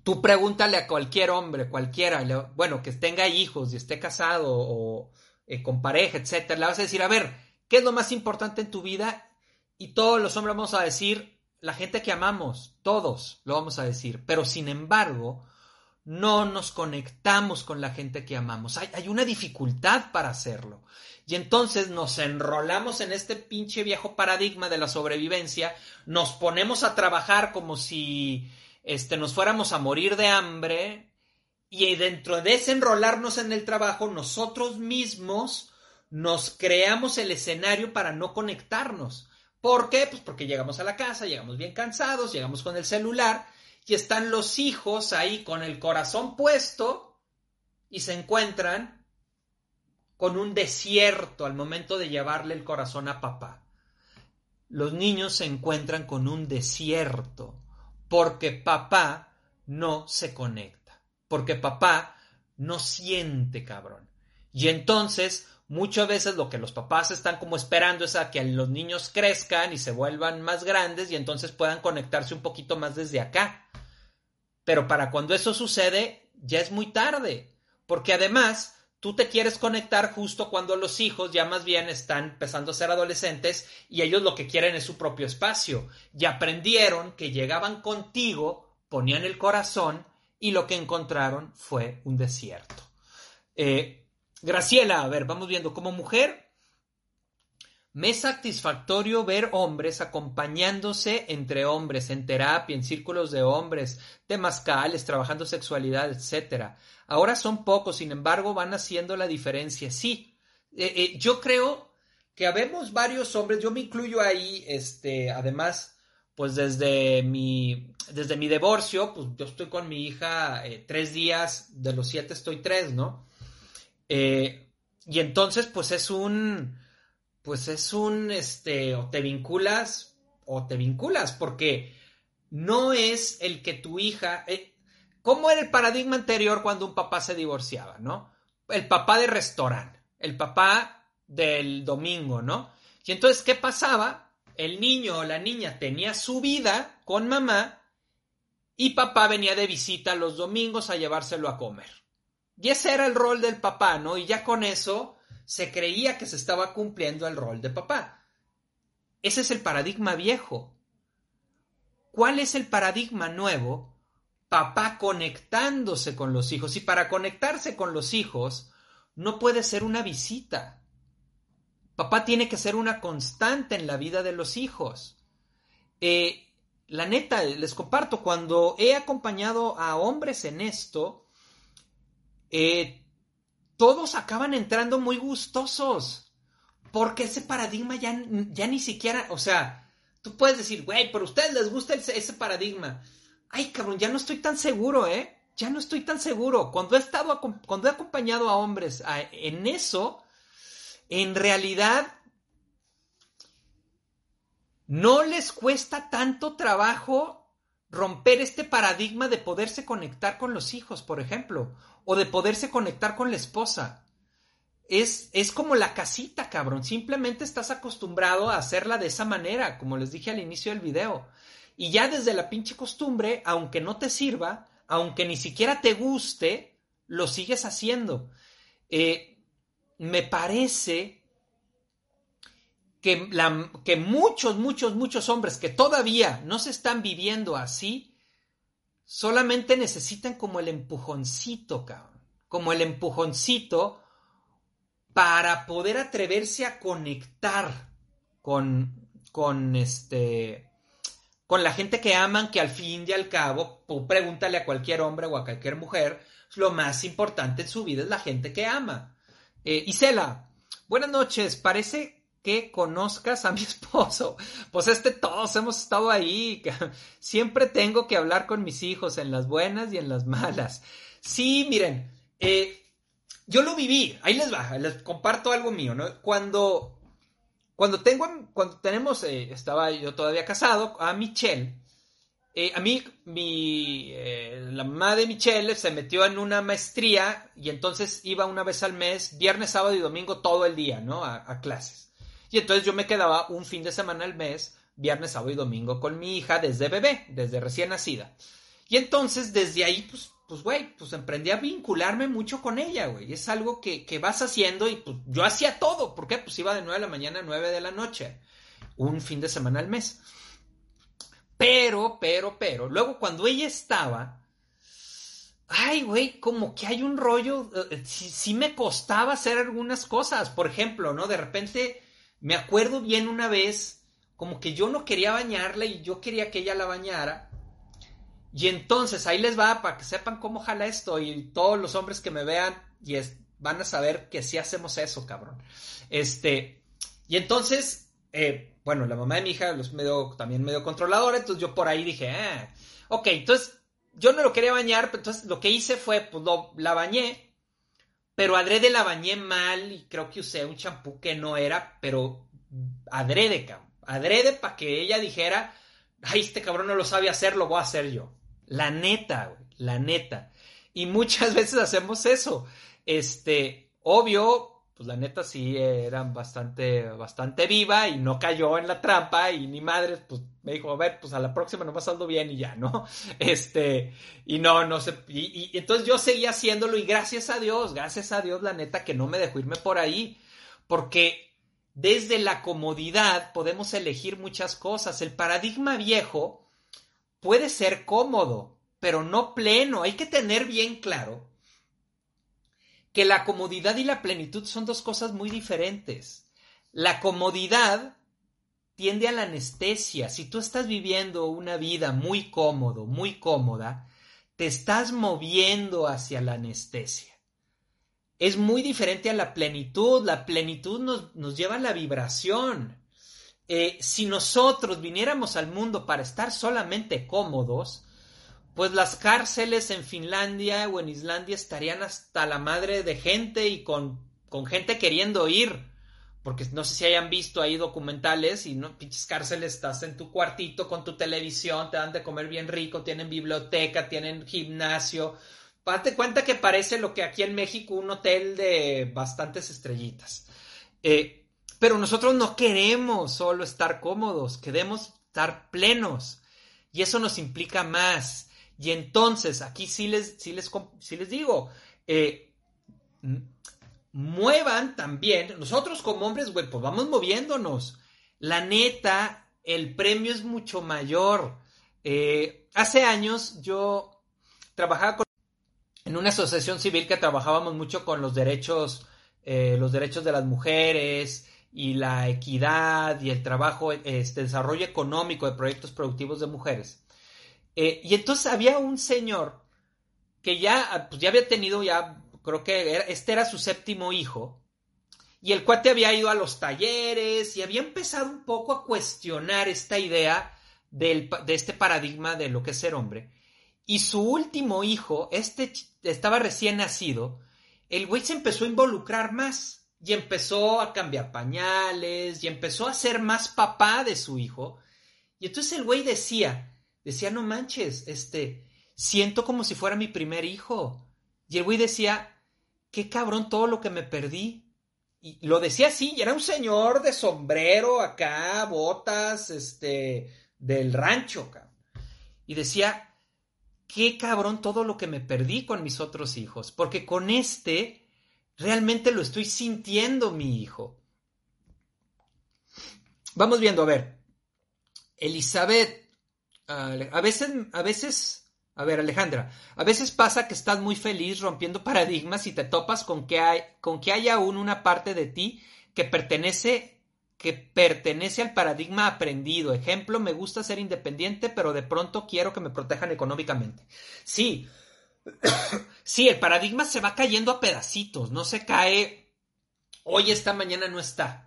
Tú pregúntale a cualquier hombre, cualquiera, bueno, que tenga hijos y esté casado o eh, con pareja, etcétera, le vas a decir, a ver, ¿qué es lo más importante en tu vida? Y todos los hombres vamos a decir, la gente que amamos, todos lo vamos a decir, pero sin embargo, no nos conectamos con la gente que amamos. Hay, una dificultad para hacerlo. Y entonces nos enrolamos en este pinche viejo paradigma de la sobrevivencia, nos ponemos a trabajar como si este, nos fuéramos a morir de hambre, y dentro de ese enrolarnos en el trabajo, nosotros mismos nos creamos el escenario para no conectarnos. ¿Por qué? Pues porque llegamos a la casa, llegamos bien cansados, llegamos con el celular y están los hijos ahí con el corazón puesto y se encuentran con un desierto al momento de llevarle el corazón a papá. Los niños se encuentran con un desierto porque papá no se conecta, porque papá no siente cabrón. Y entonces Muchas veces lo que los papás están como esperando es a que los niños crezcan y se vuelvan más grandes y entonces puedan conectarse un poquito más desde acá. Pero para cuando eso sucede, ya es muy tarde. Porque además, tú te quieres conectar justo cuando los hijos ya más bien están empezando a ser adolescentes y ellos lo que quieren es su propio espacio. Y aprendieron que llegaban contigo, ponían el corazón y lo que encontraron fue un desierto. Eh, Graciela, a ver, vamos viendo, como mujer, me es satisfactorio ver hombres acompañándose entre hombres, en terapia, en círculos de hombres, temascales, trabajando sexualidad, etc. Ahora son pocos, sin embargo, van haciendo la diferencia. Sí, eh, eh, yo creo que habemos varios hombres, yo me incluyo ahí, este, además, pues desde mi, desde mi divorcio, pues yo estoy con mi hija eh, tres días, de los siete estoy tres, ¿no? Y entonces, pues es un, pues es un, este, o te vinculas o te vinculas, porque no es el que tu hija, eh, ¿cómo era el paradigma anterior cuando un papá se divorciaba, no? El papá de restaurante, el papá del domingo, ¿no? Y entonces, ¿qué pasaba? El niño o la niña tenía su vida con mamá y papá venía de visita los domingos a llevárselo a comer. Y ese era el rol del papá, ¿no? Y ya con eso se creía que se estaba cumpliendo el rol de papá. Ese es el paradigma viejo. ¿Cuál es el paradigma nuevo? Papá conectándose con los hijos. Y para conectarse con los hijos no puede ser una visita. Papá tiene que ser una constante en la vida de los hijos. Eh, la neta, les comparto, cuando he acompañado a hombres en esto, eh, todos acaban entrando muy gustosos. Porque ese paradigma ya, ya ni siquiera, o sea, tú puedes decir, güey, pero a ustedes les gusta ese paradigma. Ay, cabrón, ya no estoy tan seguro, ¿eh? Ya no estoy tan seguro. Cuando he estado, cuando he acompañado a hombres en eso, en realidad no les cuesta tanto trabajo romper este paradigma de poderse conectar con los hijos, por ejemplo, o de poderse conectar con la esposa. Es, es como la casita, cabrón. Simplemente estás acostumbrado a hacerla de esa manera, como les dije al inicio del video. Y ya desde la pinche costumbre, aunque no te sirva, aunque ni siquiera te guste, lo sigues haciendo. Eh, me parece que, la, que muchos, muchos, muchos hombres que todavía no se están viviendo así, solamente necesitan como el empujoncito, cabrón, como el empujoncito para poder atreverse a conectar con, con este, con la gente que aman, que al fin y al cabo, pregúntale a cualquier hombre o a cualquier mujer, lo más importante en su vida es la gente que ama. Eh, Isela, buenas noches, parece que conozcas a mi esposo. Pues este todos hemos estado ahí. Siempre tengo que hablar con mis hijos en las buenas y en las malas. Sí, miren, eh, yo lo viví. Ahí les va, les comparto algo mío, ¿no? Cuando, cuando tengo, cuando tenemos, eh, estaba yo todavía casado, a Michelle. Eh, a mí, mi, la mamá de Michelle se metió en una maestría y entonces iba una vez al mes, viernes, sábado y domingo todo el día, ¿no? a clases. Y entonces yo me quedaba un fin de semana al mes, viernes, sábado y domingo con mi hija desde bebé, desde recién nacida. Y entonces desde ahí, pues, pues, güey, pues emprendí a vincularme mucho con ella, güey. Es algo que, vas haciendo y pues yo hacía todo. ¿Por qué? Pues iba de 9 de la mañana a 9 de la noche. Un fin de semana al mes. Pero, pero, pero, luego cuando ella estaba, ay, güey, como que hay un rollo, eh, sí, sí, me costaba hacer algunas cosas, por ejemplo, ¿no? De repente me acuerdo bien una vez, como que yo no quería bañarla y yo quería que ella la bañara. Y entonces ahí les va para que sepan cómo jala esto y todos los hombres que me vean y van a saber que sí hacemos eso, cabrón. Este, y entonces, eh, bueno, la mamá de mi hija los medio, también medio controladora, entonces yo por ahí dije, ah, ok, entonces yo no lo quería bañar, pero entonces lo que hice fue, pues la bañé pero adrede la bañé mal y creo que usé un champú que no era, pero adrede, cabrón. Adrede para que ella dijera, ay, este cabrón no lo sabe hacer, lo voy a hacer yo. La neta, la neta. Y muchas *laughs* veces hacemos eso. Este, obvio, pues la neta sí eran bastante, bastante viva y no cayó en la trampa y ni madre, pues me dijo, a ver, pues a la próxima nomás saldo bien y ya, ¿no? *laughs* Este, y no, no sé, y, y, entonces yo seguía haciéndolo y gracias a Dios, gracias a Dios la neta que no me dejó irme por ahí, porque desde la comodidad podemos elegir muchas cosas. El paradigma viejo puede ser cómodo, pero no pleno. Hay que tener bien claro que la comodidad y la plenitud son dos cosas muy diferentes. La comodidad tiende a la anestesia. Si tú estás viviendo una vida muy cómodo, muy cómoda, te estás moviendo hacia la anestesia. Es muy diferente a la plenitud. La plenitud nos, lleva a la vibración. Eh, si nosotros viniéramos al mundo para estar solamente cómodos, pues las cárceles en Finlandia o en Islandia estarían hasta la madre de gente y con, con gente queriendo ir. Porque no sé si hayan visto ahí documentales y no, pinches cárceles, estás en tu cuartito con tu televisión, te dan de comer bien rico, tienen biblioteca, tienen gimnasio. Date cuenta que parece lo que aquí en México un hotel de bastantes estrellitas. Eh, pero nosotros no queremos solo estar cómodos, queremos estar plenos. Y eso nos implica más. Y entonces, aquí sí les, sí les, les digo, eh, muevan también, nosotros como hombres, güey, pues vamos moviéndonos. La neta, el premio es mucho mayor. Eh, hace años yo trabajaba en una asociación civil que trabajábamos mucho con los derechos, eh, los derechos de las mujeres y la equidad y el trabajo, este desarrollo económico de proyectos productivos de mujeres. Eh, y entonces había un señor que ya, pues ya había tenido ya, creo que este era su séptimo hijo, y el cuate había ido a los talleres y había empezado un poco a cuestionar esta idea de este paradigma de lo que es ser hombre. Y su último hijo, este estaba recién nacido, el güey se empezó a involucrar más y empezó a cambiar pañales y empezó a ser más papá de su hijo. Y entonces el güey decía, decía, no manches, este, siento como si fuera mi primer hijo. Y el güey decía, qué cabrón todo lo que me perdí. Y lo decía así, y era un señor de sombrero acá, botas, este, del rancho, cabrón. Y decía, qué cabrón todo lo que me perdí con mis otros hijos, porque con este realmente lo estoy sintiendo mi hijo. Vamos viendo, a ver, Elizabeth a veces, a veces, a ver, Alejandra, a veces pasa que estás muy feliz rompiendo paradigmas y te topas con que hay, con que hay aún una parte de ti que pertenece, que pertenece al paradigma aprendido. Ejemplo, me gusta ser independiente, pero de pronto quiero que me protejan económicamente. Sí, *coughs* sí, el paradigma se va cayendo a pedacitos, no se cae hoy esta mañana no está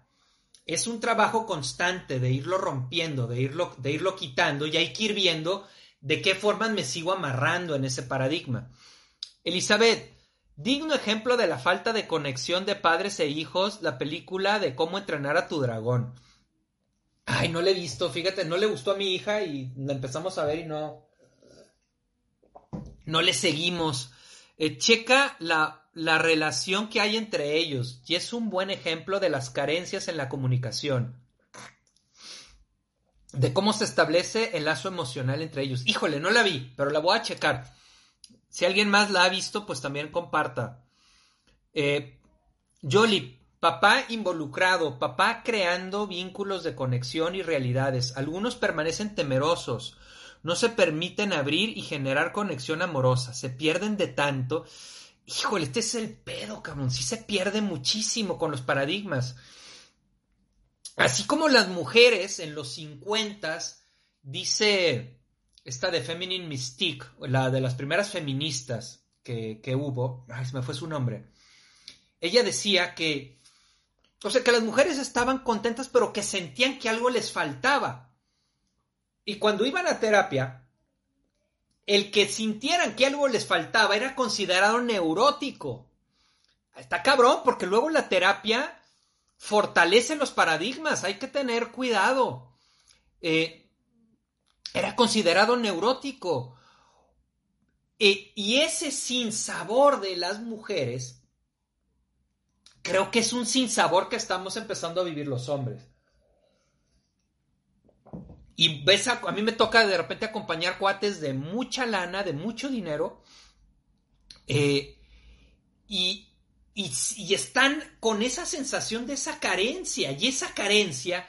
es un trabajo constante de irlo rompiendo, de irlo, de irlo quitando y hay que ir viendo de qué formas me sigo amarrando en ese paradigma. Elizabeth, digno ejemplo de la falta de conexión de padres e hijos, la película de cómo entrenar a tu dragón. Ay, no le he visto, fíjate, no le gustó a mi hija y la empezamos a ver y no. No le seguimos. Eh, checa la la relación que hay entre ellos y es un buen ejemplo de las carencias en la comunicación, de cómo se establece el lazo emocional entre ellos. Híjole, no la vi, pero la voy a checar. Si alguien más la ha visto, pues también comparta. Eh, Jolie, papá involucrado, papá creando vínculos de conexión y realidades. Algunos permanecen temerosos, no se permiten abrir y generar conexión amorosa, se pierden de tanto Híjole, este es el pedo, cabrón. Sí se pierde muchísimo con los paradigmas. Así como las mujeres en los 50 dice esta de Feminine Mystique, la de las primeras feministas que, que hubo, ay, se me fue su nombre. Ella decía que, o sea, que las mujeres estaban contentas, pero que sentían que algo les faltaba. Y cuando iban a terapia, el que sintieran que algo les faltaba era considerado neurótico. Está cabrón, porque luego la terapia fortalece los paradigmas, hay que tener cuidado. Eh, era considerado neurótico. Eh, y ese sinsabor de las mujeres creo que es un sinsabor que estamos empezando a vivir los hombres. Y ves, a, a, mí me toca de repente acompañar cuates de mucha lana, de mucho dinero, eh, y, y, y están con esa sensación de esa carencia, y esa carencia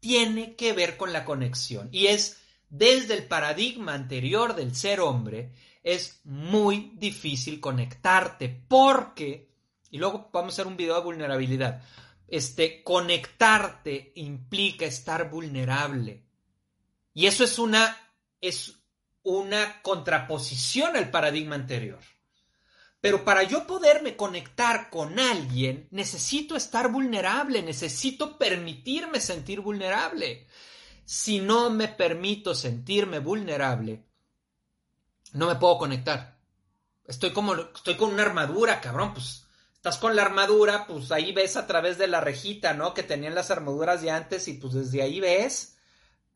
tiene que ver con la conexión, y es desde el paradigma anterior del ser hombre, es muy difícil conectarte, porque, y luego vamos a hacer un video de vulnerabilidad, este, conectarte implica estar vulnerable. Y eso es una, es una contraposición al paradigma anterior. Pero para yo poderme conectar con alguien, necesito estar vulnerable, necesito permitirme sentir vulnerable. Si no me permito sentirme vulnerable, no me puedo conectar. Estoy como, estoy con una armadura, cabrón, pues estás con la armadura, pues ahí ves a través de la rejita, ¿no? Que tenían las armaduras de antes y pues desde ahí ves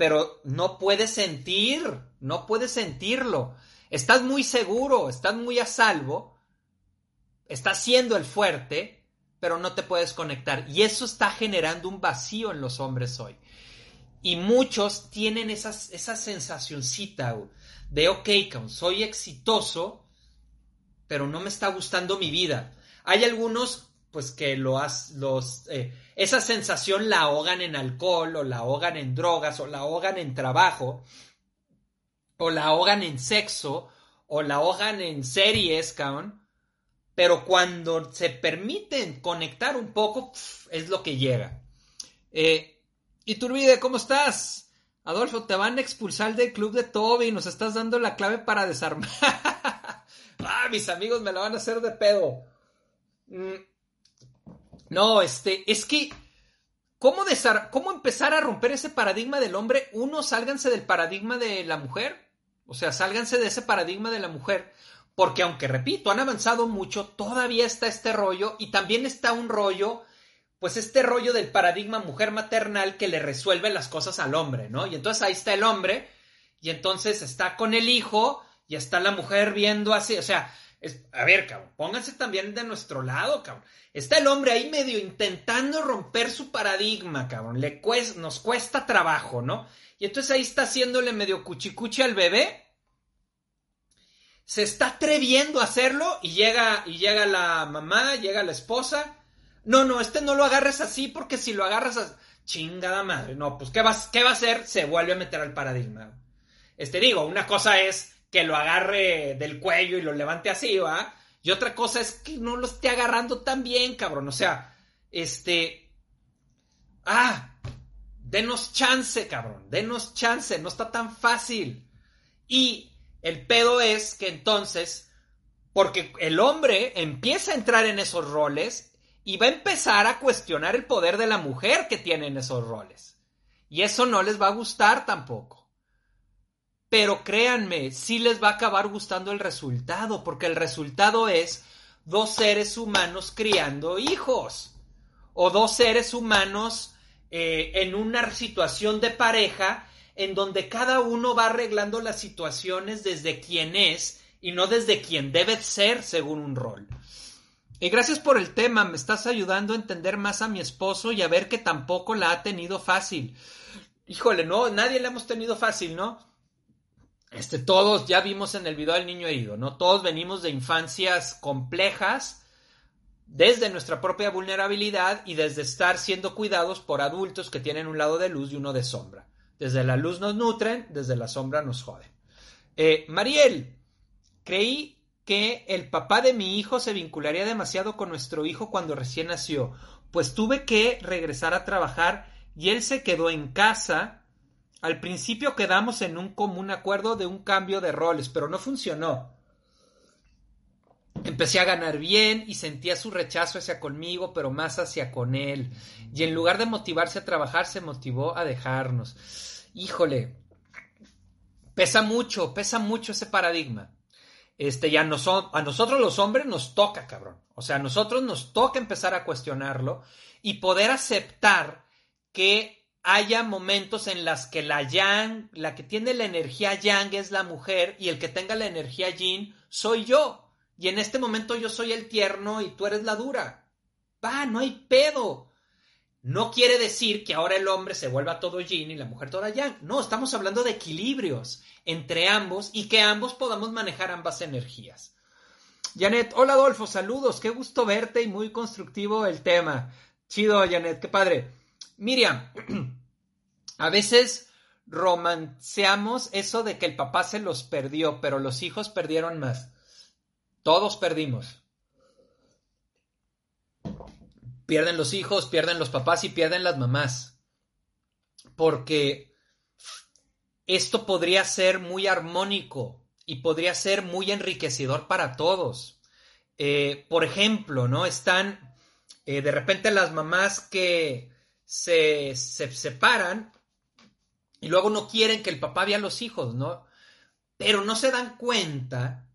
pero no puedes sentir, no puedes sentirlo. Estás muy seguro, estás muy a salvo, estás siendo el fuerte, pero no te puedes conectar. Y eso está generando un vacío en los hombres hoy. Y muchos tienen esa sensacioncita de, ok, soy exitoso, pero no me está gustando mi vida. Hay algunos pues que lo has, los, eh, esa sensación la ahogan en alcohol o la ahogan en drogas o la ahogan en trabajo o la ahogan en sexo o la ahogan en series, cabrón. Pero cuando se permiten conectar un poco, es lo que llega. Eh, Iturbide, ¿cómo estás? Adolfo, te van a expulsar del club de Toby. Nos estás dando la clave para desarmar. *laughs* ah, mis amigos me la van a hacer de pedo. Mm, no, este, es que, ¿cómo, ¿cómo empezar a romper ese paradigma del hombre? Uno, sálganse del paradigma de la mujer. O sea, sálganse de ese paradigma de la mujer. Porque aunque, repito, han avanzado mucho, todavía está este rollo y también está un rollo, pues este rollo del paradigma mujer maternal que le resuelve las cosas al hombre, ¿no? Y entonces ahí está el hombre y entonces está con el hijo y está la mujer viendo así, o sea, a ver, cabrón, pónganse también de nuestro lado, cabrón. Está el hombre ahí medio intentando romper su paradigma, cabrón. Le nos cuesta trabajo, ¿no? Y entonces ahí está haciéndole medio cuchicuchi al bebé. Se está atreviendo a hacerlo y llega, y llega la mamá, llega la esposa. No, no, este no lo agarres así porque si lo agarras así, chingada madre. No, pues ¿qué va, ¿qué va a hacer? Se vuelve a meter al paradigma. Este digo, una cosa es que lo agarre del cuello y lo levante así, ¿va? Y otra cosa es que no lo esté agarrando tan bien, cabrón. O sea, este. Ah, denos chance, cabrón. Denos chance. No está tan fácil. Y el pedo es que entonces, porque el hombre empieza a entrar en esos roles y va a empezar a cuestionar el poder de la mujer que tiene en esos roles. Y eso no les va a gustar tampoco. Pero créanme, sí les va a acabar gustando el resultado, porque el resultado es dos seres humanos criando hijos o dos seres humanos eh, en una situación de pareja en donde cada uno va arreglando las situaciones desde quien es y no desde quien debe ser según un rol. Y gracias por el tema, me estás ayudando a entender más a mi esposo y a ver que tampoco la ha tenido fácil. Híjole, no, nadie la hemos tenido fácil, ¿no? Este, todos ya vimos en el video del niño herido, ¿no? Todos venimos de infancias complejas desde nuestra propia vulnerabilidad y desde estar siendo cuidados por adultos que tienen un lado de luz y uno de sombra. Desde la luz nos nutren, desde la sombra nos joden. Eh, Mariel, creí que el papá de mi hijo se vincularía demasiado con nuestro hijo cuando recién nació, pues tuve que regresar a trabajar y él se quedó en casa al principio quedamos en un común acuerdo de un cambio de roles, pero no funcionó. Empecé a ganar bien y sentía su rechazo hacia conmigo, pero más hacia con él. Y en lugar de motivarse a trabajar, se motivó a dejarnos. Híjole, pesa mucho, pesa mucho ese paradigma. Este, ya no a nosotros los hombres nos toca, cabrón. O sea, a nosotros nos toca empezar a cuestionarlo y poder aceptar que haya momentos en las que la yang, la que tiene la energía yang es la mujer y el que tenga la energía yin soy yo. Y en este momento yo soy el tierno y tú eres la dura. Va, no hay pedo. No quiere decir que ahora el hombre se vuelva todo yin y la mujer toda yang. No, estamos hablando de equilibrios entre ambos y que ambos podamos manejar ambas energías. Janet, hola Adolfo, saludos, qué gusto verte y muy constructivo el tema. Chido, Janet, qué padre. Miriam, *clears throat* a veces romanceamos eso de que el papá se los perdió, pero los hijos perdieron más. Todos perdimos. Pierden los hijos, pierden los papás y pierden las mamás. Porque esto podría ser muy armónico y podría ser muy enriquecedor para todos. Eh, por ejemplo, ¿no? Están eh, de repente las mamás que se, se separan y luego no quieren que el papá vea a los hijos, ¿no? Pero no se dan cuenta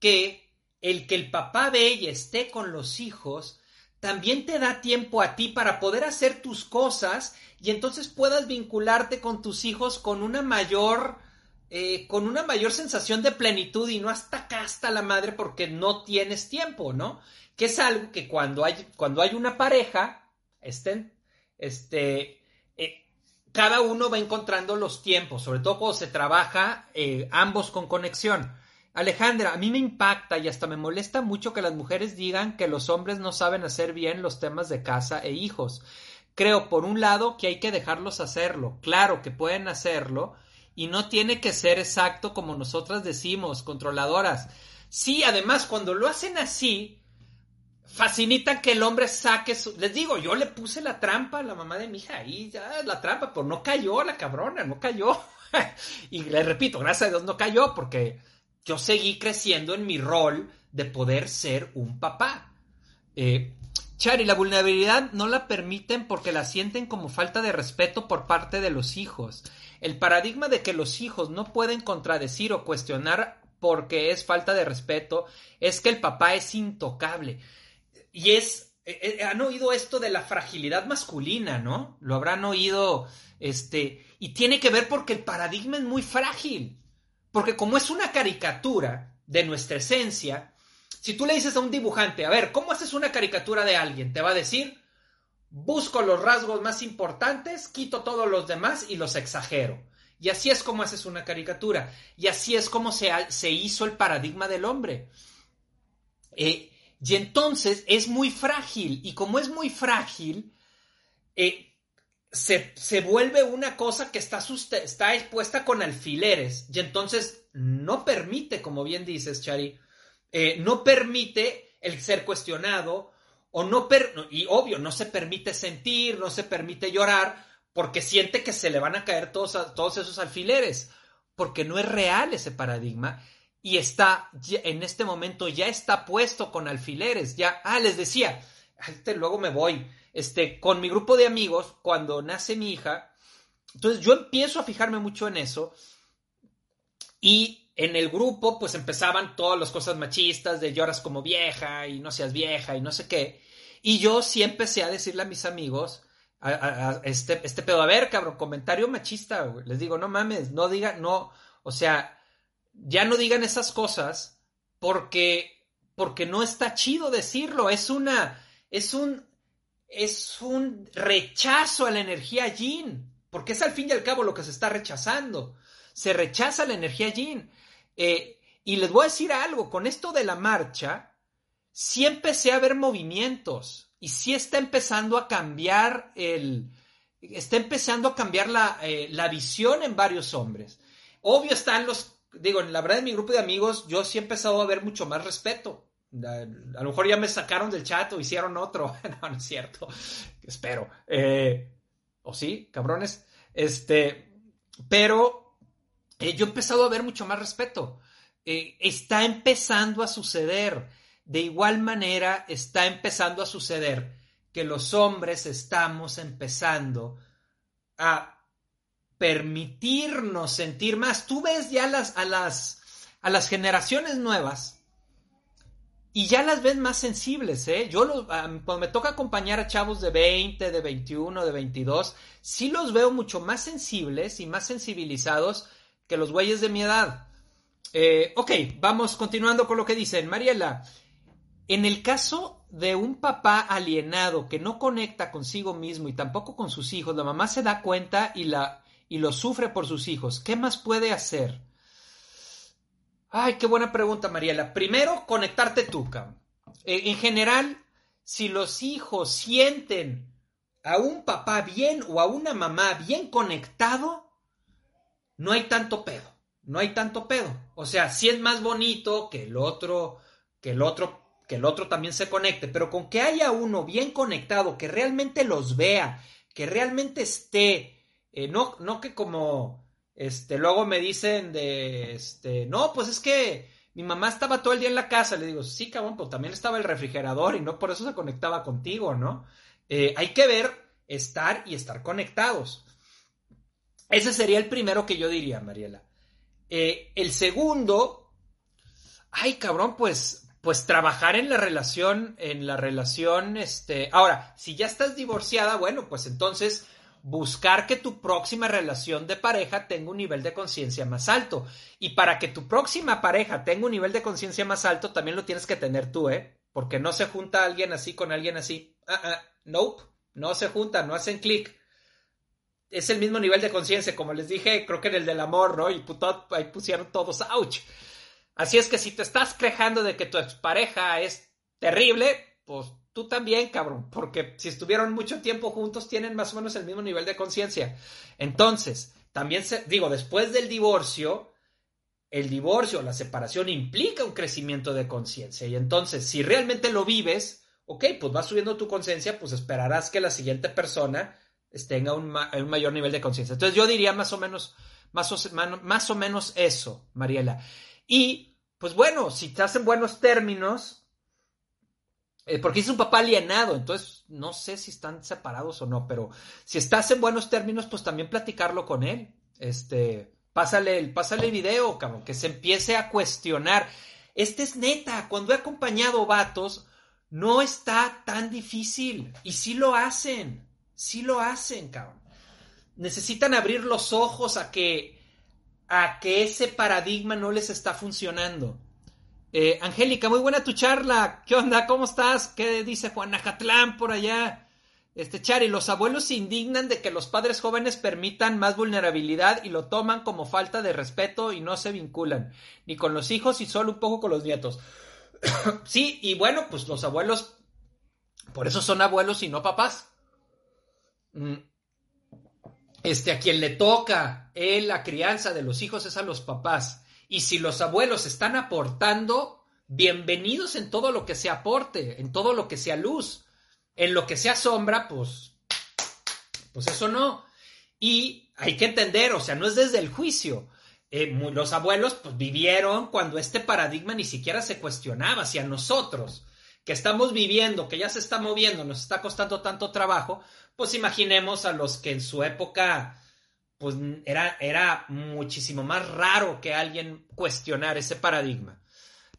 que el que el papá ve y esté con los hijos también te da tiempo a ti para poder hacer tus cosas y entonces puedas vincularte con tus hijos con una mayor eh, con una mayor sensación de plenitud y no hasta acá hasta la madre porque no tienes tiempo, ¿no? Que es algo que cuando hay cuando hay una pareja estén este cada uno va encontrando los tiempos, sobre todo cuando se trabaja eh, ambos con conexión. Alejandra, a mí me impacta y hasta me molesta mucho que las mujeres digan que los hombres no saben hacer bien los temas de casa e hijos. Creo, por un lado, que hay que dejarlos hacerlo. Claro que pueden hacerlo y no tiene que ser exacto como nosotras decimos, controladoras. Sí, además, cuando lo hacen así, facilitan que el hombre saque su... Les digo, yo le puse la trampa a la mamá de mi hija ahí, ya la trampa, pero no cayó la cabrona, no cayó. *laughs* y le repito, gracias a Dios no cayó porque yo seguí creciendo en mi rol de poder ser un papá. Eh, Chari, la vulnerabilidad no la permiten porque la sienten como falta de respeto por parte de los hijos. El paradigma de que los hijos no pueden contradecir o cuestionar porque es falta de respeto es que el papá es intocable. Y es, eh, eh, han oído esto de la fragilidad masculina, ¿no? Lo habrán oído, este, y tiene que ver porque el paradigma es muy frágil. Porque como es una caricatura de nuestra esencia, si tú le dices a un dibujante, a ver, ¿cómo haces una caricatura de alguien? Te va a decir, busco los rasgos más importantes, quito todos los demás y los exagero. Y así es como haces una caricatura. Y así es como se, se hizo el paradigma del hombre. Eh, y entonces es muy frágil. Y como es muy frágil, eh, se, vuelve una cosa que está, está expuesta con alfileres. Y entonces no permite, como bien dices, Chari, eh, no permite el ser cuestionado. O no y obvio, no se permite sentir, no se permite llorar, porque siente que se le van a caer todos, todos esos alfileres, porque no es real ese paradigma y está en este momento ya está puesto con alfileres, ya, ah, les decía, este, luego me voy, este, con mi grupo de amigos, cuando nace mi hija, entonces yo empiezo a fijarme mucho en eso y en el grupo pues empezaban todas las cosas machistas de lloras como vieja y no seas vieja y no sé qué, y yo sí empecé a decirle a mis amigos, a, este, este pedo, a ver, cabrón, comentario machista, les digo, no mames, no diga, no, o sea, ya no digan esas cosas porque, porque no está chido decirlo. Es una, es un, es un rechazo a la energía yin, porque es al fin y al cabo lo que se está rechazando. Se rechaza la energía yin. Eh, y les voy a decir algo, con esto de la marcha, sí empecé a ver movimientos y sí está empezando a cambiar el, está empezando a cambiar la, eh, la visión en varios hombres. Obvio están los digo, la verdad en mi grupo de amigos yo sí he empezado a ver mucho más respeto. A, lo mejor ya me sacaron del chat o hicieron otro. *laughs* no, no es cierto. Espero. Eh, o sí, cabrones. Este, pero eh, yo he empezado a ver mucho más respeto. Eh, está empezando a suceder. De igual manera, está empezando a suceder que los hombres estamos empezando a permitirnos sentir más. Tú ves ya las, a, las, a las generaciones nuevas y ya las ves más sensibles, ¿eh? Yo cuando me toca acompañar a chavos de 20, de 21, de 22, sí los veo mucho más sensibles y más sensibilizados que los güeyes de mi edad. Eh, ok, vamos continuando con lo que dicen. Mariela, en el caso de un papá alienado que no conecta consigo mismo y tampoco con sus hijos, la mamá se da cuenta y, la, y lo sufre por sus hijos. ¿Qué más puede hacer? Ay, qué buena pregunta, Mariela. Primero, conectarte tú, Cam. Eh, en general, si los hijos sienten a un papá bien o a una mamá bien conectado, no hay tanto pedo. No hay tanto pedo. O sea, si es más bonito que el otro, que el otro, que el otro también se conecte, pero con que haya uno bien conectado, que realmente los vea, que realmente esté, eh, no, no que como, este, luego me dicen de, este, no, pues es que mi mamá estaba todo el día en la casa. Le digo, sí, cabrón, pues también estaba el refrigerador y no por eso se conectaba contigo, ¿no? Eh, hay que ver, estar y estar conectados. Ese sería el primero que yo diría, Mariela. Eh, el segundo, ay, cabrón, pues, pues trabajar en la relación, en la relación, este, ahora, si ya estás divorciada, bueno, pues entonces buscar que tu próxima relación de pareja tenga un nivel de conciencia más alto. Y para que tu próxima pareja tenga un nivel de conciencia más alto, también lo tienes que tener tú, ¿eh? Porque no se junta alguien así con alguien así. Ah, ah, nope, no se juntan, no hacen clic. Es el mismo nivel de conciencia, como les dije, creo que en el del amor, ¿no? Y ahí pusieron todos, ouch. Así es que si te estás quejando de que tu expareja es terrible, pues tú también, cabrón, porque si estuvieron mucho tiempo juntos tienen más o menos el mismo nivel de conciencia. Entonces, también se, digo, después del divorcio, el divorcio, la separación implica un crecimiento de conciencia. Y entonces, si realmente lo vives, ok, pues va subiendo tu conciencia, pues esperarás que la siguiente persona tenga un, mayor nivel de conciencia. Entonces, yo diría más o menos, más o, más o menos eso, Mariela. Y, pues bueno, si estás en buenos términos, eh, porque es un papá alienado, entonces no sé si están separados o no, pero si estás en buenos términos, pues también platicarlo con él. Este, pásale el, pásale el video, cabrón, que se empiece a cuestionar. Este es neta, cuando he acompañado vatos, no está tan difícil. Y sí lo hacen, sí lo hacen, cabrón. Necesitan abrir los ojos a que, a que ese paradigma no les está funcionando. Eh, Angélica, muy buena tu charla. ¿Qué onda? ¿Cómo estás? ¿Qué dice Juan Ajatlán por allá? Este Chari, los abuelos se indignan de que los padres jóvenes permitan más vulnerabilidad y lo toman como falta de respeto y no se vinculan ni con los hijos y solo un poco con los nietos. *coughs* sí, y bueno, pues los abuelos, por eso son abuelos y no papás. Mm. Este, a quien le toca eh, la crianza de los hijos es a los papás. Y si los abuelos están aportando, bienvenidos en todo lo que sea aporte, en todo lo que sea luz. En lo que sea sombra, pues, pues eso no. Y hay que entender, o sea, no es desde el juicio. Eh, los abuelos pues, vivieron cuando este paradigma ni siquiera se cuestionaba. Si a nosotros, que estamos viviendo, que ya se está moviendo, nos está costando tanto trabajo, pues imaginemos a los que en su época pues era, era muchísimo más raro que alguien cuestionar ese paradigma.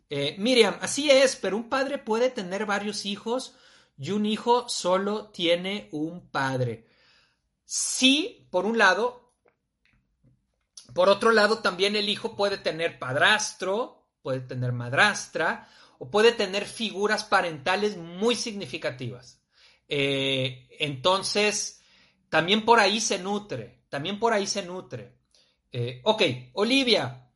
Eh, Miriam, así es, pero un padre puede tener varios hijos y un hijo solo tiene un padre. Sí, por un lado. Por otro lado, también el hijo puede tener padrastro, puede tener madrastra o puede tener figuras parentales muy significativas. Eh, entonces, también por ahí se nutre. También por ahí se nutre. Eh, ok, Olivia,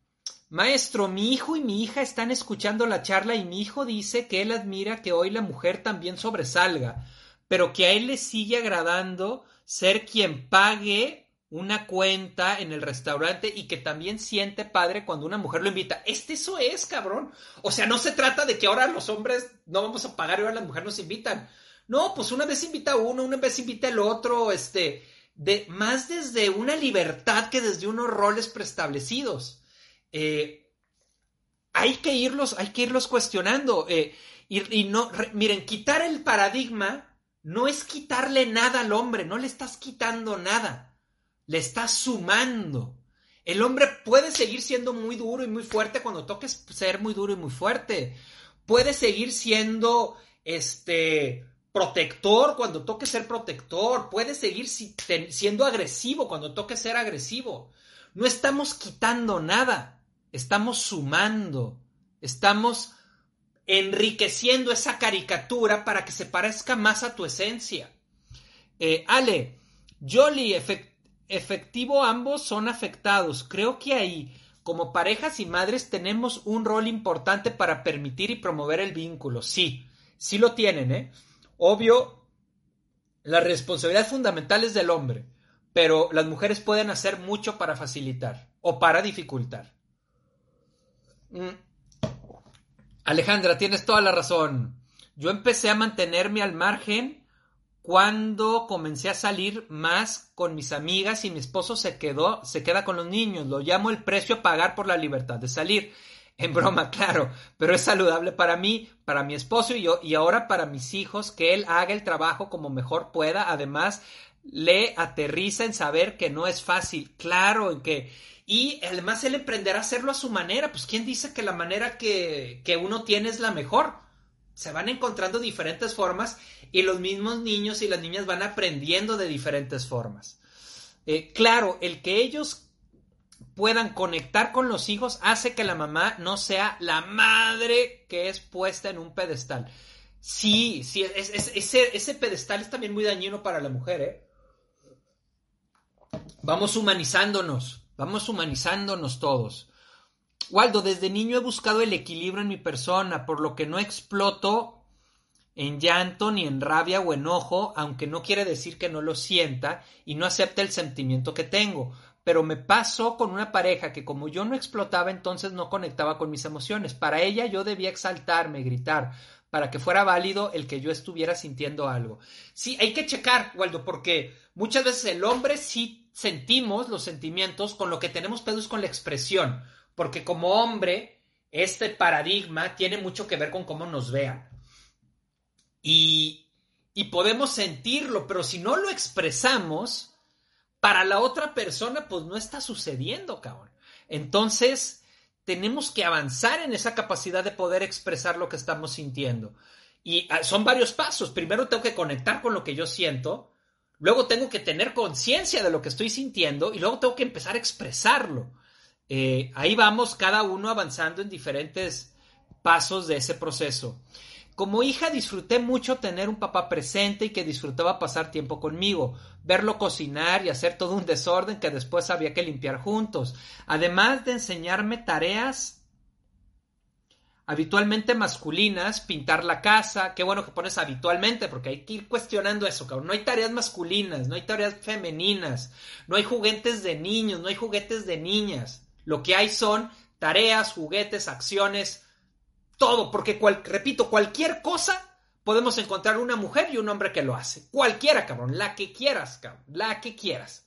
maestro, mi hijo y mi hija están escuchando la charla y mi hijo dice que él admira que hoy la mujer también sobresalga, pero que a él le sigue agradando ser quien pague una cuenta en el restaurante y que también siente padre cuando una mujer lo invita. Este eso es, cabrón. O sea, no se trata de que ahora los hombres no vamos a pagar y ahora las mujeres nos invitan. No, pues una vez invita uno, una vez invita el otro, este, de, más desde una libertad que desde unos roles preestablecidos. Eh, hay que irlos, hay que irlos cuestionando. Eh, y, no, miren, quitar el paradigma no es quitarle nada al hombre, no le estás quitando nada, le estás sumando. El hombre puede seguir siendo muy duro y muy fuerte cuando toques ser muy duro y muy fuerte. Puede seguir siendo este protector cuando toque ser protector, puede seguir siendo agresivo cuando toque ser agresivo. No estamos quitando nada, estamos sumando, estamos enriqueciendo esa caricatura para que se parezca más a tu esencia. Eh, Ale, Jolly, efectivo, ambos son afectados. Creo que ahí, como parejas y madres, tenemos un rol importante para permitir y promover el vínculo. Sí, sí lo tienen, ¿eh? Obvio, la responsabilidad fundamental es del hombre, pero las mujeres pueden hacer mucho para facilitar o para dificultar. Mm. Alejandra, tienes toda la razón. Yo empecé a mantenerme al margen cuando comencé a salir más con mis amigas y mi esposo se quedó, se queda con los niños. Lo llamo el precio a pagar por la libertad de salir. *laughs* En broma, claro, pero es saludable para mí, para mi esposo y yo, y ahora para mis hijos, que él haga el trabajo como mejor pueda. Además, le aterriza en saber que no es fácil, claro, en que y además él emprenderá a hacerlo a su manera. Pues quién dice que la manera que, uno tiene es la mejor. Se van encontrando diferentes formas y los mismos niños y las niñas van aprendiendo de diferentes formas. Eh, claro, el que ellos puedan conectar con los hijos hace que la mamá no sea la madre que es puesta en un pedestal. Sí, sí, ese, ese pedestal es también muy dañino para la mujer, ¿eh? Vamos humanizándonos. Vamos humanizándonos todos. Waldo, desde niño he buscado el equilibrio en mi persona, por lo que no exploto en llanto ni en rabia o enojo, aunque no quiere decir que no lo sienta y no acepte el sentimiento que tengo. Pero me pasó con una pareja que como yo no explotaba, entonces no conectaba con mis emociones. Para ella yo debía exaltarme, gritar, para que fuera válido el que yo estuviera sintiendo algo. Sí, hay que checar, Waldo, porque muchas veces el hombre sí sentimos los sentimientos con lo que tenemos pedos con la expresión, porque como hombre, este paradigma tiene mucho que ver con cómo nos vean. Y, y podemos sentirlo, pero si no lo expresamos, para la otra persona, pues no está sucediendo, cabrón. Entonces, tenemos que avanzar en esa capacidad de poder expresar lo que estamos sintiendo. Y ah, son varios pasos. Primero tengo que conectar con lo que yo siento luego tengo que tener conciencia de lo que estoy sintiendo y luego tengo que empezar a expresarlo. Eh, ahí vamos cada uno avanzando en diferentes pasos de ese proceso. Como hija disfruté mucho tener un papá presente y que disfrutaba pasar tiempo conmigo, verlo cocinar y hacer todo un desorden que después había que limpiar juntos, además de enseñarme tareas habitualmente masculinas, pintar la casa, qué bueno que pones habitualmente, porque hay que ir cuestionando eso, cabrón. No hay tareas masculinas, no hay tareas femeninas, no hay juguetes de niños, no hay juguetes de niñas. Lo que hay son tareas, juguetes, acciones, todo, porque, repito, cualquier cosa podemos encontrar una mujer y un hombre que lo hace. Cualquiera, cabrón, la que quieras, cabrón, la que quieras.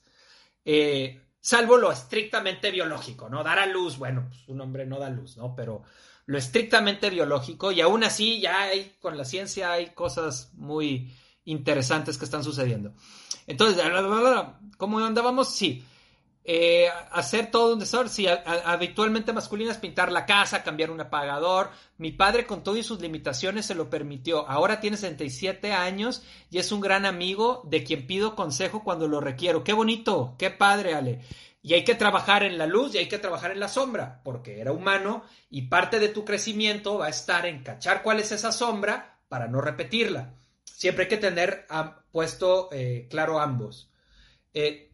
Eh, salvo lo estrictamente biológico, ¿no? Dar a luz, bueno, pues un hombre no da luz, ¿no? Pero lo estrictamente biológico y aún así ya hay, con la ciencia hay cosas muy interesantes que están sucediendo. Entonces, ¿cómo andábamos? Sí. Eh, hacer todo un desorden, sí, habitualmente masculinas, pintar la casa, cambiar un apagador. Mi padre con todo y sus limitaciones se lo permitió. Ahora tiene 67 años y es un gran amigo de quien pido consejo cuando lo requiero. Qué bonito, qué padre, Ale. Y hay que trabajar en la luz y hay que trabajar en la sombra, porque era humano y parte de tu crecimiento va a estar en cachar cuál es esa sombra para no repetirla. Siempre hay que tener puesto eh, claro ambos. Eh,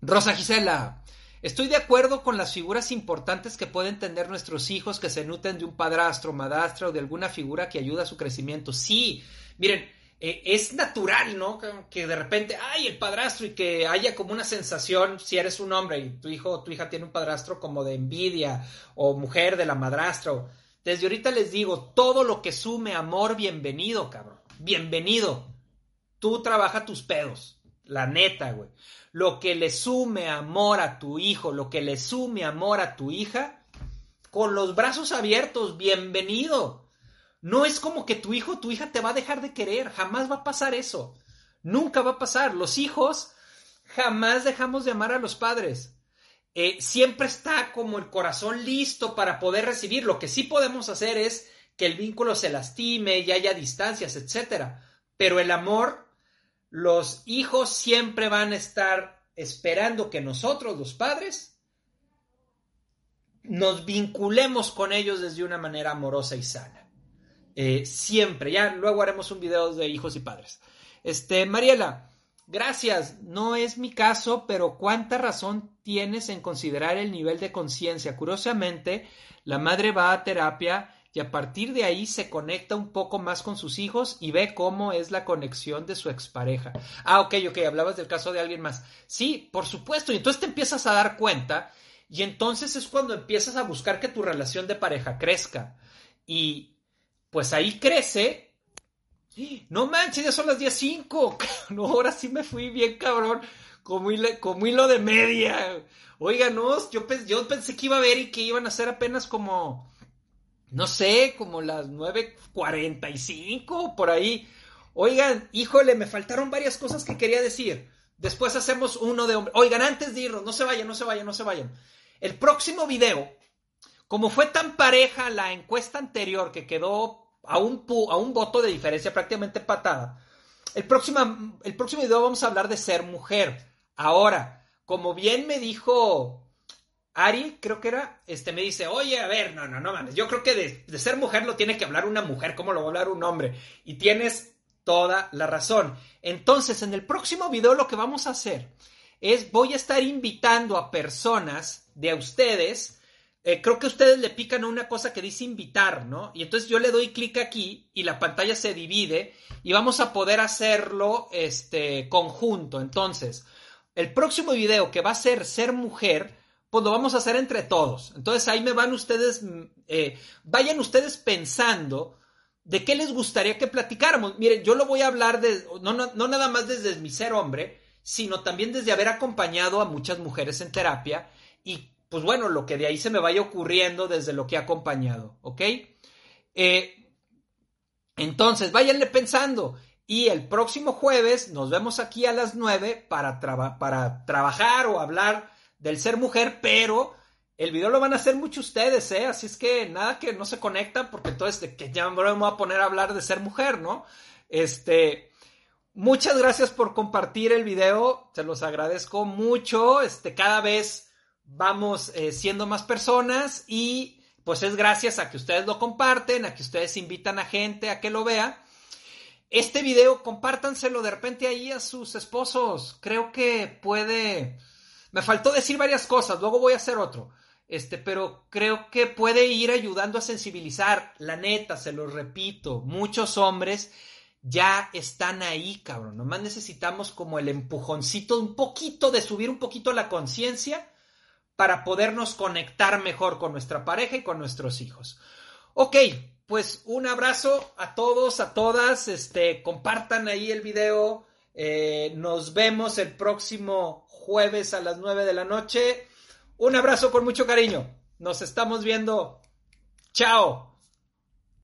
Rosa Gisela, estoy de acuerdo con las figuras importantes que pueden tener nuestros hijos que se nutren de un padrastro, madrastra o de alguna figura que ayuda a su crecimiento. Sí, miren, eh, es natural, ¿no? Que de repente, ay, el padrastro y que haya como una sensación, si eres un hombre y tu hijo o tu hija tiene un padrastro como de envidia o mujer de la madrastra. Desde ahorita les digo, todo lo que sume amor, bienvenido, cabrón. Bienvenido. Tú trabaja tus pedos. La neta, güey. Lo que le sume amor a tu hijo, lo que le sume amor a tu hija, con los brazos abiertos, bienvenido no es como que tu hijo tu hija te va a dejar de querer, jamás va a pasar eso. Nunca va a pasar. Los hijos jamás dejamos de amar a los padres. Eh, siempre está como el corazón listo para poder recibir. Lo que sí podemos hacer es que el vínculo se lastime y haya distancias, etc. Pero el amor, los hijos siempre van a estar esperando que nosotros, los padres, nos vinculemos con ellos desde una manera amorosa y sana. Eh, siempre. Ya luego haremos un video de hijos y padres. Este, Mariela, gracias. No es mi caso, pero ¿cuánta razón tienes en considerar el nivel de conciencia? Curiosamente, la madre va a terapia y a partir de ahí se conecta un poco más con sus hijos y ve cómo es la conexión de su expareja. Ah, ok, ok, hablabas del caso de alguien más. Sí, por supuesto, y entonces te empiezas a dar cuenta y entonces es cuando empiezas a buscar que tu relación de pareja crezca. Y pues ahí crece. No manches, ya son las 10.05. *laughs* No, ahora sí me fui bien cabrón. Como hilo, de media. Oigan, no, yo, yo pensé que iba a ver y que iban a ser apenas como, no sé, como las 9.45 por ahí. Oigan, híjole, me faltaron varias cosas que quería decir. Después hacemos uno de hombre. Oigan, antes de irnos, no se vayan, no se vayan, no se vayan. El próximo video, como fue tan pareja la encuesta anterior que quedó a un, a un voto de diferencia prácticamente patada, el próximo, el próximo video vamos a hablar de ser mujer. Ahora, como bien me dijo Ari, creo que era, este me dice, oye, a ver, no, no, no mames, yo creo que de, ser mujer lo tiene que hablar una mujer, ¿cómo lo va a hablar un hombre? Y tienes toda la razón. Entonces, en el próximo video lo que vamos a hacer es, voy a estar invitando a personas de a ustedes, eh, creo que ustedes le pican a una cosa que dice invitar, ¿no? Y entonces yo le doy clic aquí y la pantalla se divide y vamos a poder hacerlo este, conjunto. Entonces, el próximo video que va a ser ser mujer, pues lo vamos a hacer entre todos. Entonces ahí me van ustedes, mm, eh, vayan ustedes pensando de qué les gustaría que platicáramos. Miren, yo lo voy a hablar de, no, no, nada más desde mi ser hombre, sino también desde haber acompañado a muchas mujeres en terapia y pues bueno, lo que de ahí se me vaya ocurriendo desde lo que he acompañado, ¿ok? Eh, entonces, váyanle pensando. Y el próximo jueves nos vemos aquí a las 9 para, para trabajar o hablar del ser mujer, pero el video lo van a hacer muchos ustedes, ¿eh? Así es que nada que no se conecta, porque entonces que ya me voy a poner a hablar de ser mujer, ¿no? Este, muchas gracias por compartir el video, se los agradezco mucho, este, cada vez vamos eh, siendo más personas y pues es gracias a que ustedes lo comparten, a que ustedes invitan a gente a que lo vea. Este video compártanselo de repente ahí a sus esposos. Creo que puede... Me faltó decir varias cosas, luego voy a hacer otro. Este, pero creo que puede ir ayudando a sensibilizar. La neta, se lo repito, muchos hombres ya están ahí, cabrón. Nomás necesitamos como el empujoncito, un poquito de subir un poquito la conciencia para podernos conectar mejor con nuestra pareja y con nuestros hijos. Ok, pues un abrazo a todos, a todas, este, compartan ahí el video, eh, nos vemos el próximo jueves a las 9 de la noche. Un abrazo con mucho cariño, nos estamos viendo. Chao.